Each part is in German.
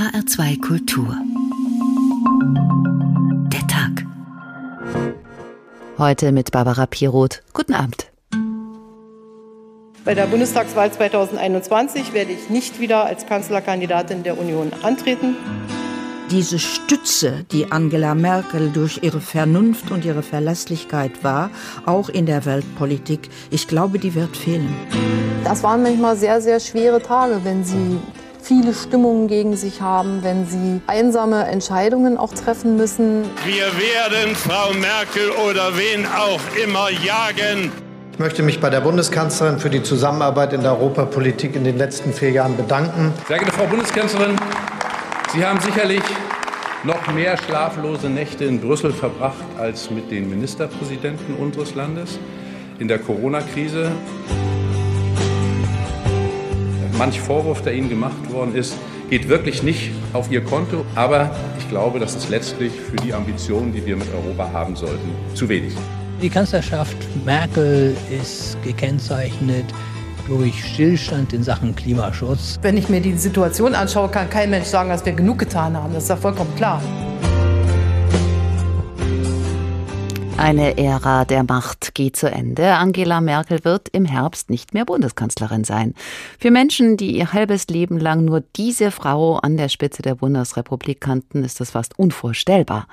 HR2 Kultur. Der Tag. Heute mit Barbara Piroth. Guten Abend. Bei der Bundestagswahl 2021 werde ich nicht wieder als Kanzlerkandidatin der Union antreten. Diese Stütze, die Angela Merkel durch ihre Vernunft und ihre Verlässlichkeit war, auch in der Weltpolitik, ich glaube, die wird fehlen. Das waren manchmal sehr, sehr schwere Tage, wenn Sie viele Stimmungen gegen sich haben, wenn sie einsame Entscheidungen auch treffen müssen. Wir werden Frau Merkel oder wen auch immer jagen. Ich möchte mich bei der Bundeskanzlerin für die Zusammenarbeit in der Europapolitik in den letzten vier Jahren bedanken. Sehr geehrte Frau Bundeskanzlerin, Sie haben sicherlich noch mehr schlaflose Nächte in Brüssel verbracht als mit den Ministerpräsidenten unseres Landes in der Corona-Krise manch Vorwurf, der Ihnen gemacht worden ist, geht wirklich nicht auf Ihr Konto. Aber ich glaube, das ist letztlich für die Ambitionen, die wir mit Europa haben sollten, zu wenig. Die Kanzlerschaft Merkel ist gekennzeichnet durch Stillstand in Sachen Klimaschutz. Wenn ich mir die Situation anschaue, kann kein Mensch sagen, dass wir genug getan haben. Das ist ja vollkommen klar. Eine Ära der Macht geht zu Ende. Angela Merkel wird im Herbst nicht mehr Bundeskanzlerin sein. Für Menschen, die ihr halbes Leben lang nur diese Frau an der Spitze der Bundesrepublik kannten, ist das fast unvorstellbar.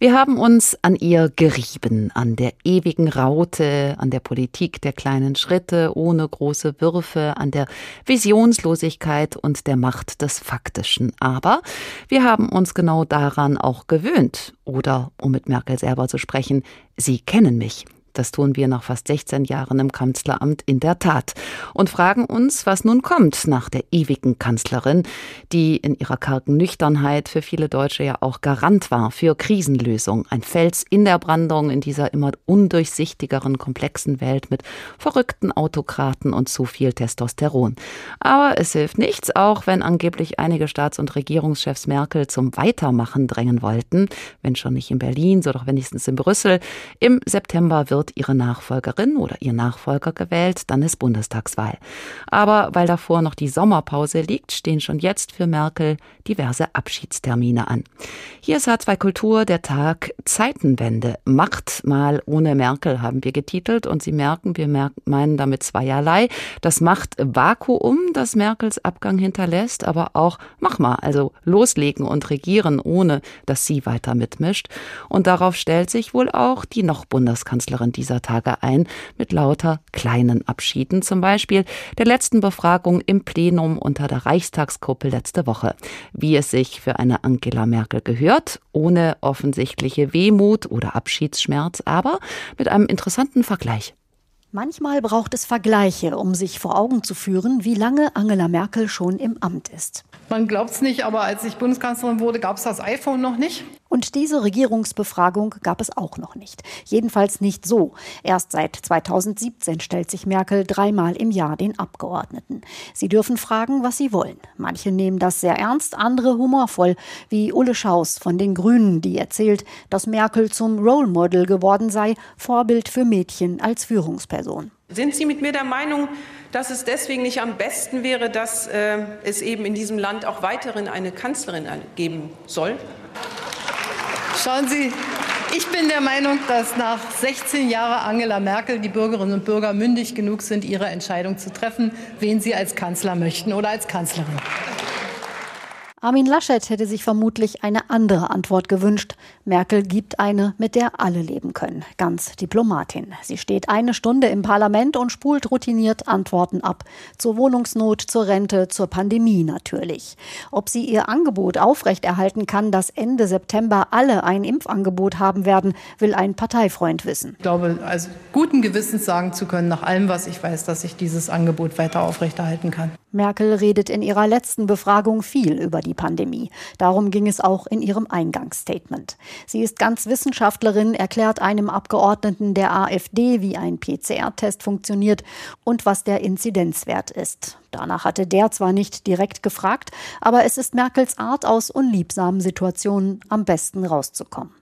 Wir haben uns an ihr gerieben, an der ewigen Raute, an der Politik der kleinen Schritte ohne große Würfe, an der Visionslosigkeit und der Macht des Faktischen. Aber wir haben uns genau daran auch gewöhnt. Oder, um mit Merkel selber zu sprechen, Sie kennen mich. Das tun wir nach fast 16 Jahren im Kanzleramt in der Tat und fragen uns, was nun kommt nach der ewigen Kanzlerin, die in ihrer kargen Nüchternheit für viele Deutsche ja auch Garant war für Krisenlösung, ein Fels in der Brandung in dieser immer undurchsichtigeren, komplexen Welt mit verrückten Autokraten und zu viel Testosteron. Aber es hilft nichts, auch wenn angeblich einige Staats- und Regierungschefs Merkel zum Weitermachen drängen wollten, wenn schon nicht in Berlin, so doch wenigstens in Brüssel. Im September wird wird ihre Nachfolgerin oder ihr Nachfolger gewählt, dann ist Bundestagswahl. Aber weil davor noch die Sommerpause liegt, stehen schon jetzt für Merkel diverse Abschiedstermine an. Hier ist H2 Kultur, der Tag Zeitenwende. Macht mal ohne Merkel haben wir getitelt und Sie merken, wir meinen damit zweierlei. Das macht Vakuum, das Merkels Abgang hinterlässt, aber auch mach mal, also loslegen und regieren, ohne dass sie weiter mitmischt. Und darauf stellt sich wohl auch die noch Bundeskanzlerin dieser Tage ein, mit lauter kleinen Abschieden, zum Beispiel der letzten Befragung im Plenum unter der Reichstagsgruppe letzte Woche. Wie es sich für eine Angela Merkel gehört, ohne offensichtliche Wehmut oder Abschiedsschmerz, aber mit einem interessanten Vergleich. Manchmal braucht es Vergleiche, um sich vor Augen zu führen, wie lange Angela Merkel schon im Amt ist. Man glaubt es nicht, aber als ich Bundeskanzlerin wurde, gab es das iPhone noch nicht. Und diese Regierungsbefragung gab es auch noch nicht. Jedenfalls nicht so. Erst seit 2017 stellt sich Merkel dreimal im Jahr den Abgeordneten. Sie dürfen fragen, was sie wollen. Manche nehmen das sehr ernst, andere humorvoll, wie Ulle Schaus von den Grünen, die erzählt, dass Merkel zum Role Model geworden sei, Vorbild für Mädchen als Führungsperson. Sind Sie mit mir der Meinung, dass es deswegen nicht am besten wäre, dass äh, es eben in diesem Land auch weiterhin eine Kanzlerin geben soll? Schauen Sie, ich bin der Meinung, dass nach 16 Jahren Angela Merkel die Bürgerinnen und Bürger mündig genug sind, ihre Entscheidung zu treffen, wen sie als Kanzler möchten oder als Kanzlerin. Armin Laschet hätte sich vermutlich eine andere Antwort gewünscht. Merkel gibt eine, mit der alle leben können. Ganz Diplomatin. Sie steht eine Stunde im Parlament und spult routiniert Antworten ab. Zur Wohnungsnot, zur Rente, zur Pandemie natürlich. Ob sie ihr Angebot aufrechterhalten kann, dass Ende September alle ein Impfangebot haben werden, will ein Parteifreund wissen. Ich glaube, also guten Gewissens sagen zu können, nach allem, was ich weiß, dass ich dieses Angebot weiter aufrechterhalten kann. Merkel redet in ihrer letzten Befragung viel über die Pandemie. Darum ging es auch in ihrem Eingangsstatement. Sie ist ganz Wissenschaftlerin, erklärt einem Abgeordneten der AfD, wie ein PCR-Test funktioniert und was der Inzidenzwert ist. Danach hatte der zwar nicht direkt gefragt, aber es ist Merkels Art, aus unliebsamen Situationen am besten rauszukommen.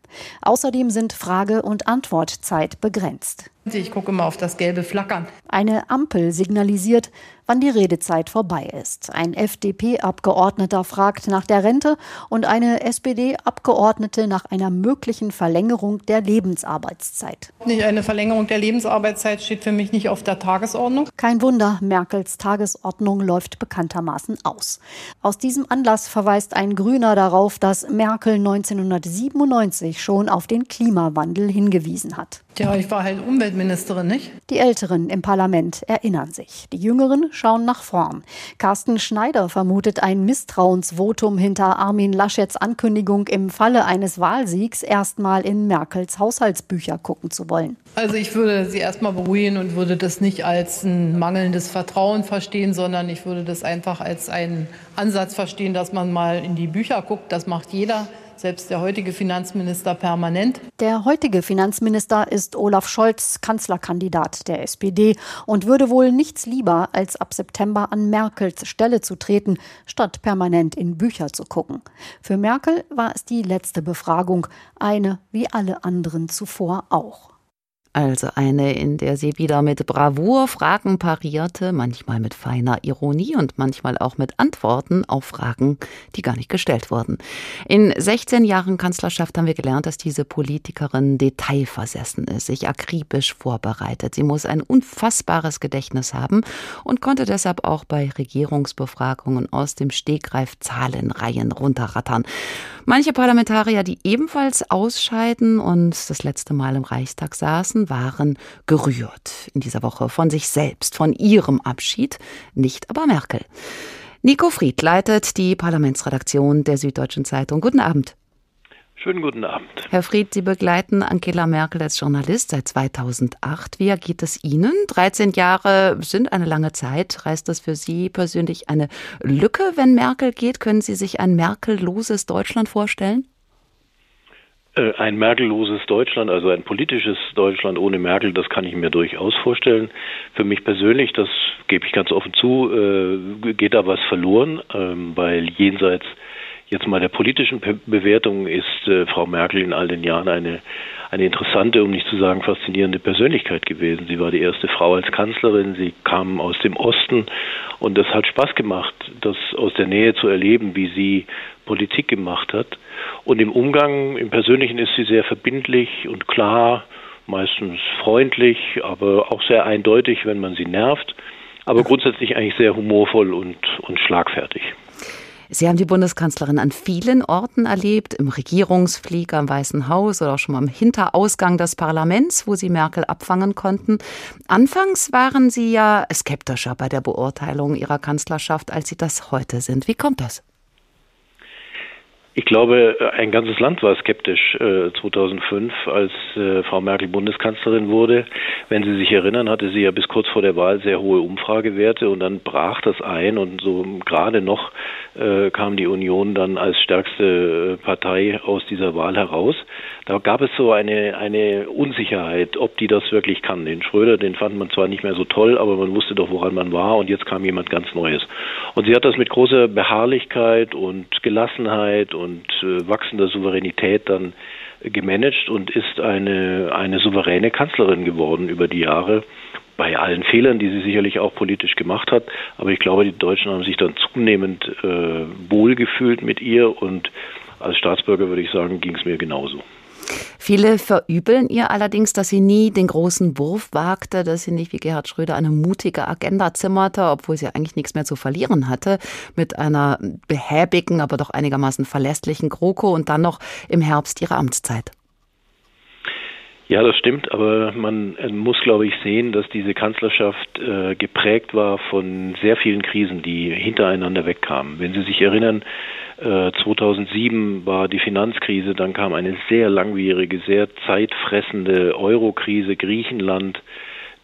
Außerdem sind Frage- und Antwortzeit begrenzt. Ich gucke immer auf das gelbe Flackern. Eine Ampel signalisiert, wann die Redezeit vorbei ist. Ein FDP-Abgeordneter fragt nach der Rente und eine SPD-Abgeordnete nach einer möglichen Verlängerung der Lebensarbeitszeit. Nicht eine Verlängerung der Lebensarbeitszeit steht für mich nicht auf der Tagesordnung. Kein Wunder, Merkels Tagesordnung läuft bekanntermaßen aus. Aus diesem Anlass verweist ein Grüner darauf, dass Merkel 1997 schon auf den Klimawandel hingewiesen hat. Ja, ich war halt Umweltministerin, nicht? Die Älteren im Parlament erinnern sich. Die Jüngeren schauen nach vorn. Carsten Schneider vermutet ein Misstrauensvotum hinter Armin Laschets Ankündigung, im Falle eines Wahlsiegs erstmal in Merkels Haushaltsbücher gucken zu wollen. Also ich würde sie erstmal beruhigen und würde das nicht als ein mangelndes Vertrauen verstehen, sondern ich würde das einfach als einen Ansatz verstehen, dass man mal in die Bücher guckt. Das macht jeder selbst der heutige Finanzminister permanent. Der heutige Finanzminister ist Olaf Scholz, Kanzlerkandidat der SPD und würde wohl nichts lieber, als ab September an Merkels Stelle zu treten, statt permanent in Bücher zu gucken. Für Merkel war es die letzte Befragung, eine wie alle anderen zuvor auch. Also eine, in der sie wieder mit Bravour Fragen parierte, manchmal mit feiner Ironie und manchmal auch mit Antworten auf Fragen, die gar nicht gestellt wurden. In 16 Jahren Kanzlerschaft haben wir gelernt, dass diese Politikerin detailversessen ist, sich akribisch vorbereitet. Sie muss ein unfassbares Gedächtnis haben und konnte deshalb auch bei Regierungsbefragungen aus dem Stegreif Zahlenreihen runterrattern. Manche Parlamentarier, die ebenfalls ausscheiden und das letzte Mal im Reichstag saßen, waren gerührt in dieser Woche von sich selbst, von ihrem Abschied, nicht aber Merkel. Nico Fried leitet die Parlamentsredaktion der Süddeutschen Zeitung. Guten Abend. Schönen guten Abend. Herr Fried, Sie begleiten Angela Merkel als Journalist seit 2008. Wie geht es Ihnen? 13 Jahre sind eine lange Zeit. Reißt das für Sie persönlich eine Lücke, wenn Merkel geht? Können Sie sich ein merkelloses Deutschland vorstellen? Äh, ein merkelloses Deutschland, also ein politisches Deutschland ohne Merkel, das kann ich mir durchaus vorstellen. Für mich persönlich, das gebe ich ganz offen zu, äh, geht da was verloren, ähm, weil jenseits jetzt mal der politischen Bewertung ist äh, Frau Merkel in all den Jahren eine, eine interessante, um nicht zu sagen faszinierende Persönlichkeit gewesen. Sie war die erste Frau als Kanzlerin, sie kam aus dem Osten und es hat Spaß gemacht, das aus der Nähe zu erleben, wie sie Politik gemacht hat. Und im Umgang, im Persönlichen ist sie sehr verbindlich und klar, meistens freundlich, aber auch sehr eindeutig, wenn man sie nervt, aber grundsätzlich eigentlich sehr humorvoll und, und schlagfertig. Sie haben die Bundeskanzlerin an vielen Orten erlebt, im Regierungsflieger, im Weißen Haus oder auch schon mal im Hinterausgang des Parlaments, wo Sie Merkel abfangen konnten. Anfangs waren Sie ja skeptischer bei der Beurteilung Ihrer Kanzlerschaft, als Sie das heute sind. Wie kommt das? Ich glaube, ein ganzes Land war skeptisch äh, 2005, als äh, Frau Merkel Bundeskanzlerin wurde. Wenn Sie sich erinnern, hatte sie ja bis kurz vor der Wahl sehr hohe Umfragewerte und dann brach das ein und so gerade noch äh, kam die Union dann als stärkste äh, Partei aus dieser Wahl heraus. Da gab es so eine, eine Unsicherheit, ob die das wirklich kann. Den Schröder, den fand man zwar nicht mehr so toll, aber man wusste doch, woran man war und jetzt kam jemand ganz Neues. Und sie hat das mit großer Beharrlichkeit und Gelassenheit und und äh, wachsender Souveränität dann gemanagt und ist eine, eine souveräne Kanzlerin geworden über die Jahre. Bei allen Fehlern, die sie sicherlich auch politisch gemacht hat. Aber ich glaube, die Deutschen haben sich dann zunehmend äh, wohlgefühlt mit ihr und als Staatsbürger würde ich sagen, ging es mir genauso. Viele verübeln ihr allerdings, dass sie nie den großen Wurf wagte, dass sie nicht wie Gerhard Schröder eine mutige Agenda zimmerte, obwohl sie eigentlich nichts mehr zu verlieren hatte, mit einer behäbigen, aber doch einigermaßen verlässlichen GroKo und dann noch im Herbst ihre Amtszeit. Ja, das stimmt, aber man äh, muss, glaube ich, sehen, dass diese Kanzlerschaft äh, geprägt war von sehr vielen Krisen, die hintereinander wegkamen. Wenn Sie sich erinnern, 2007 äh, war die Finanzkrise, dann kam eine sehr langwierige, sehr zeitfressende Eurokrise, Griechenland,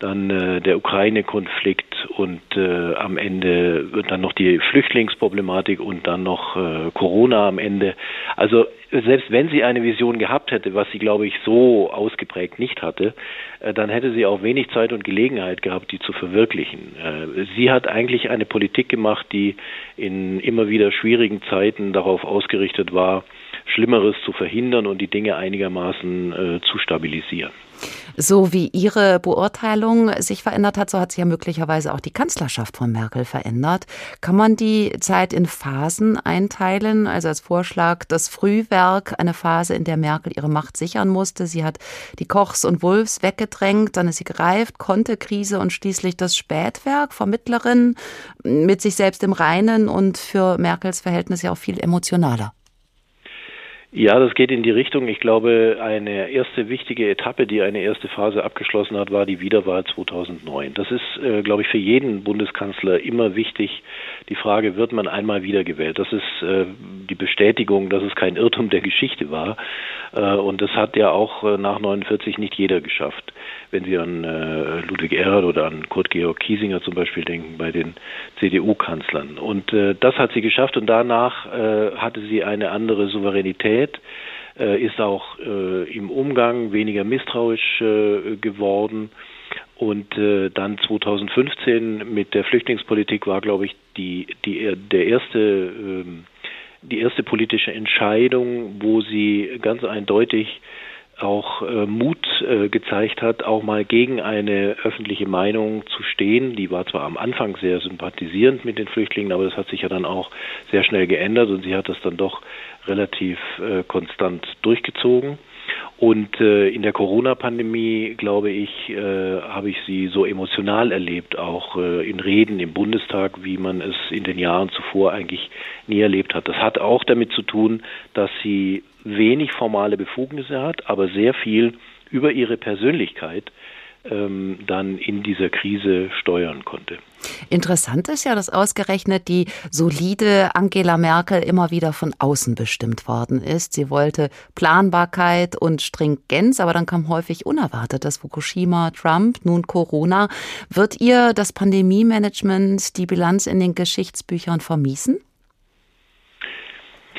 dann äh, der Ukraine-Konflikt und äh, am Ende dann noch die Flüchtlingsproblematik und dann noch äh, Corona am Ende. Also selbst wenn sie eine Vision gehabt hätte, was sie, glaube ich, so ausgeprägt nicht hatte, äh, dann hätte sie auch wenig Zeit und Gelegenheit gehabt, die zu verwirklichen. Äh, sie hat eigentlich eine Politik gemacht, die in immer wieder schwierigen Zeiten darauf ausgerichtet war, Schlimmeres zu verhindern und die Dinge einigermaßen äh, zu stabilisieren. So wie Ihre Beurteilung sich verändert hat, so hat sich ja möglicherweise auch die Kanzlerschaft von Merkel verändert. Kann man die Zeit in Phasen einteilen? Also als Vorschlag das Frühwerk, eine Phase, in der Merkel ihre Macht sichern musste. Sie hat die Kochs und Wulfs weggedrängt, dann ist sie gereift, konnte Krise und schließlich das Spätwerk, Vermittlerin mit sich selbst im Reinen und für Merkels Verhältnis ja auch viel emotionaler. Ja, das geht in die Richtung. Ich glaube, eine erste wichtige Etappe, die eine erste Phase abgeschlossen hat, war die Wiederwahl 2009. Das ist, äh, glaube ich, für jeden Bundeskanzler immer wichtig. Die Frage, wird man einmal wiedergewählt? Das ist äh, die Bestätigung, dass es kein Irrtum der Geschichte war. Äh, und das hat ja auch äh, nach 49 nicht jeder geschafft wenn Sie an äh, Ludwig Erhard oder an Kurt Georg Kiesinger zum Beispiel denken, bei den CDU-Kanzlern. Und äh, das hat sie geschafft und danach hatte sie eine andere Souveränität, äh, ist auch äh, im Umgang weniger misstrauisch äh, geworden. Und äh, dann 2015 mit der Flüchtlingspolitik war, glaube ich, die, die, der erste, äh, die erste politische Entscheidung, wo sie ganz eindeutig auch äh, Mut äh, gezeigt hat, auch mal gegen eine öffentliche Meinung zu stehen. Die war zwar am Anfang sehr sympathisierend mit den Flüchtlingen, aber das hat sich ja dann auch sehr schnell geändert und sie hat das dann doch relativ äh, konstant durchgezogen. Und äh, in der Corona-Pandemie, glaube ich, äh, habe ich sie so emotional erlebt, auch äh, in Reden im Bundestag, wie man es in den Jahren zuvor eigentlich nie erlebt hat. Das hat auch damit zu tun, dass sie wenig formale Befugnisse hat, aber sehr viel über ihre Persönlichkeit ähm, dann in dieser Krise steuern konnte. Interessant ist ja, dass ausgerechnet die solide Angela Merkel immer wieder von außen bestimmt worden ist. Sie wollte Planbarkeit und Stringenz, aber dann kam häufig unerwartet das Fukushima, Trump, nun Corona. Wird ihr das Pandemie-Management die Bilanz in den Geschichtsbüchern vermiesen?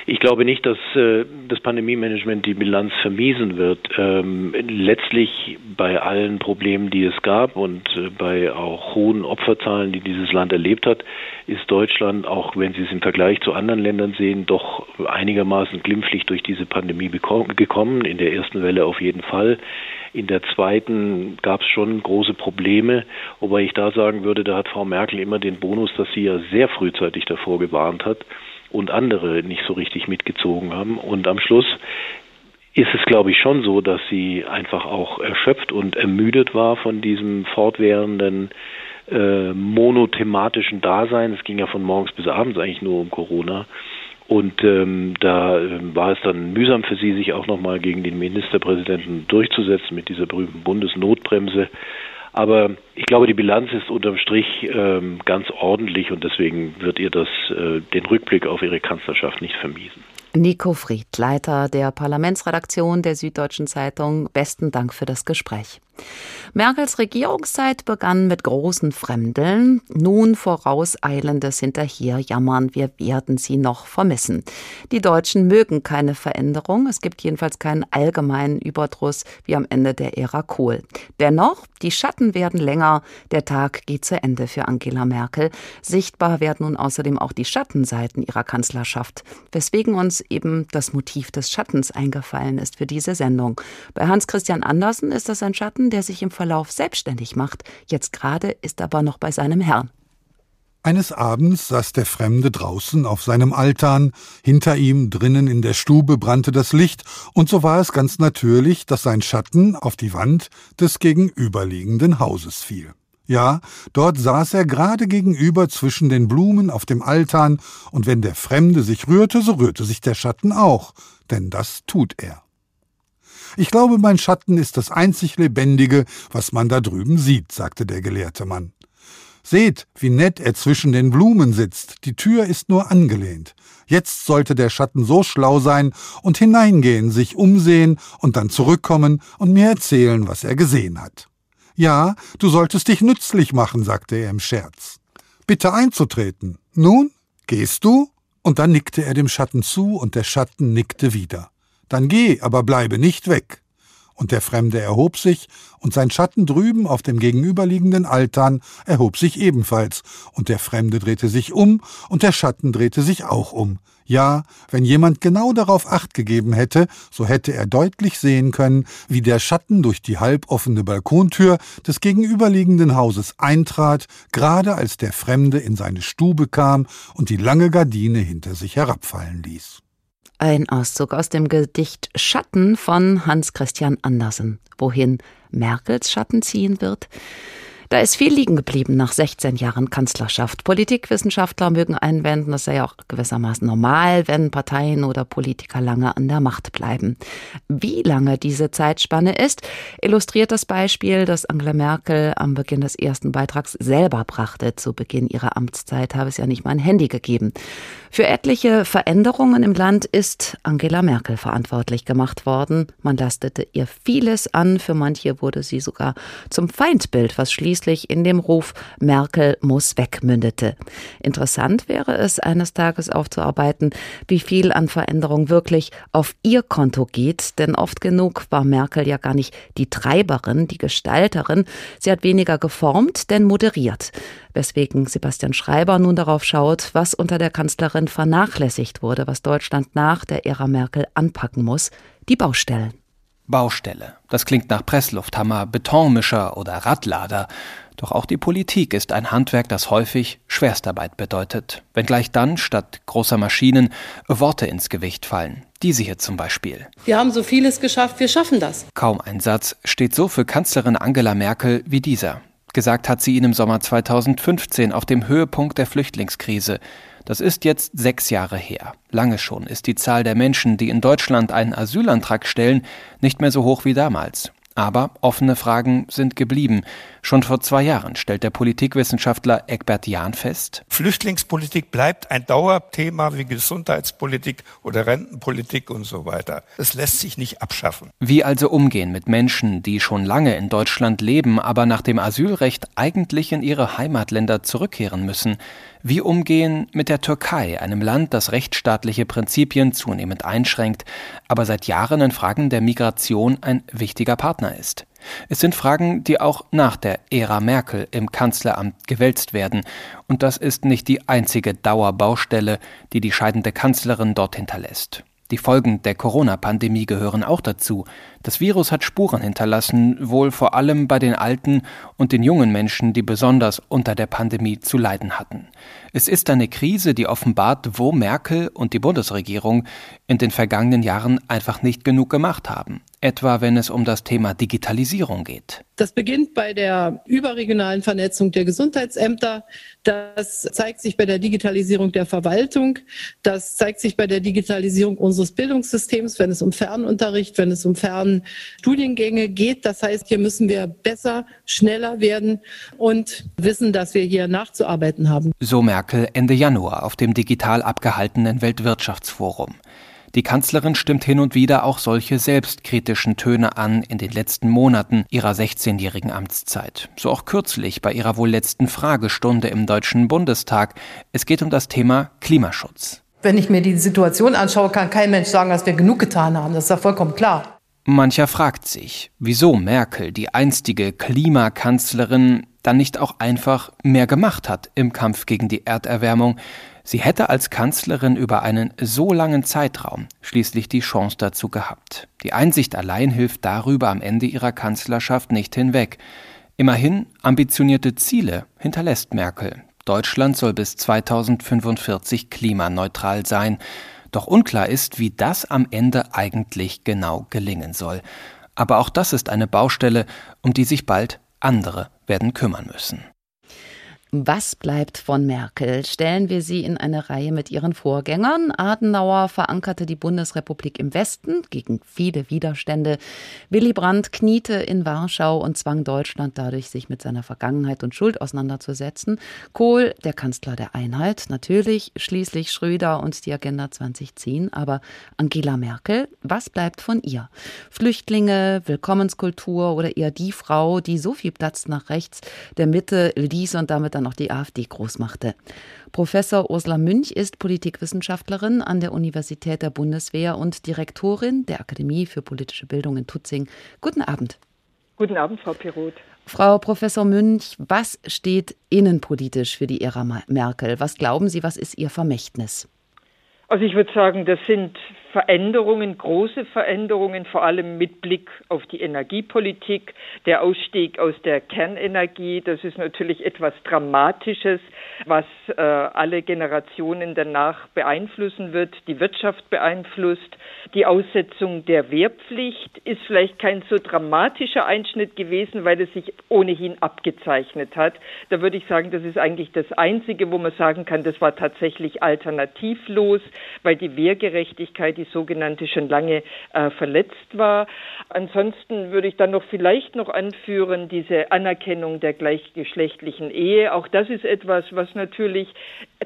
Ich glaube nicht, dass äh, das Pandemie-Management die Bilanz vermiesen wird. Ähm, letztlich bei allen Problemen, die es gab und äh, bei auch hohen Opferzahlen, die dieses Land erlebt hat, ist Deutschland, auch wenn Sie es im Vergleich zu anderen Ländern sehen, doch einigermaßen glimpflich durch diese Pandemie gekommen. In der ersten Welle auf jeden Fall. In der zweiten gab es schon große Probleme, wobei ich da sagen würde, da hat Frau Merkel immer den Bonus, dass sie ja sehr frühzeitig davor gewarnt hat und andere nicht so richtig mitgezogen haben. Und am Schluss ist es, glaube ich, schon so, dass sie einfach auch erschöpft und ermüdet war von diesem fortwährenden äh, monothematischen Dasein. Es ging ja von morgens bis abends eigentlich nur um Corona. Und ähm, da äh, war es dann mühsam für sie, sich auch nochmal gegen den Ministerpräsidenten durchzusetzen mit dieser berühmten Bundesnotbremse. Aber ich glaube, die Bilanz ist unterm Strich ähm, ganz ordentlich und deswegen wird ihr das äh, den Rückblick auf ihre Kanzlerschaft nicht vermiesen. Nico Fried, Leiter der Parlamentsredaktion der Süddeutschen Zeitung, besten Dank für das Gespräch. Merkels Regierungszeit begann mit großen Fremdeln, nun vorauseilendes Hinterherjammern, wir werden sie noch vermissen. Die Deutschen mögen keine Veränderung, es gibt jedenfalls keinen allgemeinen Überdruss wie am Ende der Ära Kohl. Dennoch, die Schatten werden länger, der Tag geht zu Ende für Angela Merkel. Sichtbar werden nun außerdem auch die Schattenseiten ihrer Kanzlerschaft, weswegen uns eben das Motiv des Schattens eingefallen ist für diese Sendung. Bei Hans Christian Andersen ist das ein Schatten, der sich im Verlauf selbstständig macht. Jetzt gerade ist er aber noch bei seinem Herrn. Eines Abends saß der Fremde draußen auf seinem Altan, hinter ihm drinnen in der Stube brannte das Licht, und so war es ganz natürlich, dass sein Schatten auf die Wand des gegenüberliegenden Hauses fiel. Ja, dort saß er gerade gegenüber zwischen den Blumen auf dem Altan, und wenn der Fremde sich rührte, so rührte sich der Schatten auch, denn das tut er. Ich glaube, mein Schatten ist das einzig Lebendige, was man da drüben sieht, sagte der gelehrte Mann. Seht, wie nett er zwischen den Blumen sitzt, die Tür ist nur angelehnt. Jetzt sollte der Schatten so schlau sein und hineingehen, sich umsehen und dann zurückkommen und mir erzählen, was er gesehen hat. Ja, du solltest dich nützlich machen, sagte er im Scherz. Bitte einzutreten. Nun, gehst du? Und dann nickte er dem Schatten zu, und der Schatten nickte wieder. Dann geh, aber bleibe nicht weg. Und der Fremde erhob sich, und sein Schatten drüben auf dem gegenüberliegenden Altan erhob sich ebenfalls, und der Fremde drehte sich um, und der Schatten drehte sich auch um. Ja, wenn jemand genau darauf acht gegeben hätte, so hätte er deutlich sehen können, wie der Schatten durch die halboffene Balkontür des gegenüberliegenden Hauses eintrat, gerade als der Fremde in seine Stube kam und die lange Gardine hinter sich herabfallen ließ. Ein Auszug aus dem Gedicht Schatten von Hans Christian Andersen. Wohin Merkels Schatten ziehen wird? Da ist viel liegen geblieben nach 16 Jahren Kanzlerschaft. Politikwissenschaftler mögen einwenden, es sei auch gewissermaßen normal, wenn Parteien oder Politiker lange an der Macht bleiben. Wie lange diese Zeitspanne ist, illustriert das Beispiel, das Angela Merkel am Beginn des ersten Beitrags selber brachte. Zu Beginn ihrer Amtszeit habe es ja nicht mal ein Handy gegeben. Für etliche Veränderungen im Land ist Angela Merkel verantwortlich gemacht worden. Man lastete ihr vieles an, für manche wurde sie sogar zum Feindbild, was schließlich schließlich in dem Ruf Merkel muss weg mündete. Interessant wäre es, eines Tages aufzuarbeiten, wie viel an Veränderung wirklich auf ihr Konto geht, denn oft genug war Merkel ja gar nicht die Treiberin, die Gestalterin. Sie hat weniger geformt, denn moderiert weswegen Sebastian Schreiber nun darauf schaut, was unter der Kanzlerin vernachlässigt wurde, was Deutschland nach der Ära Merkel anpacken muss, die Baustellen. Baustelle. Das klingt nach Presslufthammer, Betonmischer oder Radlader. Doch auch die Politik ist ein Handwerk, das häufig Schwerstarbeit bedeutet. Wenngleich dann statt großer Maschinen Worte ins Gewicht fallen. Diese hier zum Beispiel. Wir haben so vieles geschafft, wir schaffen das. Kaum ein Satz steht so für Kanzlerin Angela Merkel wie dieser. Gesagt hat sie ihn im Sommer 2015 auf dem Höhepunkt der Flüchtlingskrise. Das ist jetzt sechs Jahre her. Lange schon ist die Zahl der Menschen, die in Deutschland einen Asylantrag stellen, nicht mehr so hoch wie damals. Aber offene Fragen sind geblieben. Schon vor zwei Jahren stellt der Politikwissenschaftler Eckbert Jahn fest. Flüchtlingspolitik bleibt ein Dauerthema wie Gesundheitspolitik oder Rentenpolitik und so weiter. Es lässt sich nicht abschaffen. Wie also umgehen mit Menschen, die schon lange in Deutschland leben, aber nach dem Asylrecht eigentlich in ihre Heimatländer zurückkehren müssen? Wie umgehen mit der Türkei, einem Land, das rechtsstaatliche Prinzipien zunehmend einschränkt, aber seit Jahren in Fragen der Migration ein wichtiger Partner ist? Es sind Fragen, die auch nach der Ära Merkel im Kanzleramt gewälzt werden, und das ist nicht die einzige Dauerbaustelle, die die scheidende Kanzlerin dort hinterlässt. Die Folgen der Corona-Pandemie gehören auch dazu. Das Virus hat Spuren hinterlassen, wohl vor allem bei den alten und den jungen Menschen, die besonders unter der Pandemie zu leiden hatten. Es ist eine Krise, die offenbart, wo Merkel und die Bundesregierung in den vergangenen Jahren einfach nicht genug gemacht haben etwa wenn es um das Thema Digitalisierung geht. Das beginnt bei der überregionalen Vernetzung der Gesundheitsämter. Das zeigt sich bei der Digitalisierung der Verwaltung. Das zeigt sich bei der Digitalisierung unseres Bildungssystems, wenn es um Fernunterricht, wenn es um Fernstudiengänge geht. Das heißt, hier müssen wir besser, schneller werden und wissen, dass wir hier nachzuarbeiten haben. So Merkel Ende Januar auf dem digital abgehaltenen Weltwirtschaftsforum. Die Kanzlerin stimmt hin und wieder auch solche selbstkritischen Töne an in den letzten Monaten ihrer 16-jährigen Amtszeit. So auch kürzlich bei ihrer wohl letzten Fragestunde im Deutschen Bundestag. Es geht um das Thema Klimaschutz. Wenn ich mir die Situation anschaue, kann kein Mensch sagen, dass wir genug getan haben. Das ist ja vollkommen klar. Mancher fragt sich, wieso Merkel, die einstige Klimakanzlerin, dann nicht auch einfach mehr gemacht hat im Kampf gegen die Erderwärmung, Sie hätte als Kanzlerin über einen so langen Zeitraum schließlich die Chance dazu gehabt. Die Einsicht allein hilft darüber am Ende ihrer Kanzlerschaft nicht hinweg. Immerhin ambitionierte Ziele hinterlässt Merkel. Deutschland soll bis 2045 klimaneutral sein. Doch unklar ist, wie das am Ende eigentlich genau gelingen soll. Aber auch das ist eine Baustelle, um die sich bald andere werden kümmern müssen. Was bleibt von Merkel? Stellen wir sie in eine Reihe mit ihren Vorgängern. Adenauer verankerte die Bundesrepublik im Westen gegen viele Widerstände. Willy Brandt kniete in Warschau und zwang Deutschland dadurch, sich mit seiner Vergangenheit und Schuld auseinanderzusetzen. Kohl, der Kanzler der Einheit, natürlich, schließlich Schröder und die Agenda 2010. Aber Angela Merkel, was bleibt von ihr? Flüchtlinge, Willkommenskultur oder eher die Frau, die so viel Platz nach rechts der Mitte ließ und damit dann noch die AfD groß machte. Professor Ursula Münch ist Politikwissenschaftlerin an der Universität der Bundeswehr und Direktorin der Akademie für politische Bildung in Tutzing. Guten Abend. Guten Abend, Frau Piroth. Frau Professor Münch, was steht innenpolitisch für die Ära Merkel? Was glauben Sie, was ist Ihr Vermächtnis? Also ich würde sagen, das sind Veränderungen, große Veränderungen, vor allem mit Blick auf die Energiepolitik, der Ausstieg aus der Kernenergie. Das ist natürlich etwas Dramatisches, was äh, alle Generationen danach beeinflussen wird, die Wirtschaft beeinflusst. Die Aussetzung der Wehrpflicht ist vielleicht kein so dramatischer Einschnitt gewesen, weil es sich ohnehin abgezeichnet hat. Da würde ich sagen, das ist eigentlich das Einzige, wo man sagen kann, das war tatsächlich alternativlos, weil die Wehrgerechtigkeit, die die sogenannte schon lange äh, verletzt war. Ansonsten würde ich dann noch vielleicht noch anführen, diese Anerkennung der gleichgeschlechtlichen Ehe. Auch das ist etwas, was natürlich,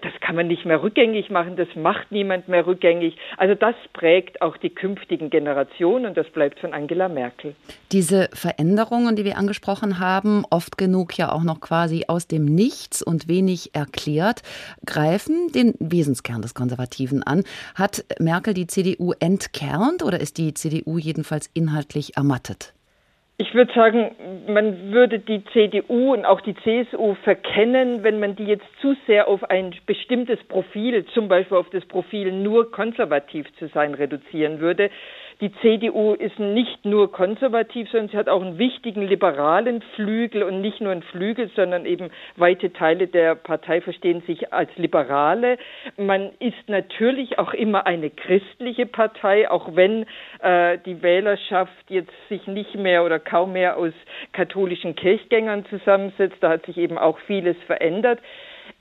das kann man nicht mehr rückgängig machen, das macht niemand mehr rückgängig. Also das prägt auch die künftigen Generationen und das bleibt von Angela Merkel. Diese Veränderungen, die wir angesprochen haben, oft genug ja auch noch quasi aus dem Nichts und wenig erklärt, greifen den Wesenskern des Konservativen an. Hat Merkel die CDU entkernt oder ist die CDU jedenfalls inhaltlich ermattet? Ich würde sagen, man würde die CDU und auch die CSU verkennen, wenn man die jetzt zu sehr auf ein bestimmtes Profil, zum Beispiel auf das Profil nur konservativ zu sein, reduzieren würde. Die CDU ist nicht nur konservativ, sondern sie hat auch einen wichtigen liberalen Flügel und nicht nur einen Flügel, sondern eben weite Teile der Partei verstehen sich als Liberale. Man ist natürlich auch immer eine christliche Partei, auch wenn äh, die Wählerschaft jetzt sich nicht mehr oder kaum mehr aus katholischen Kirchgängern zusammensetzt. Da hat sich eben auch vieles verändert.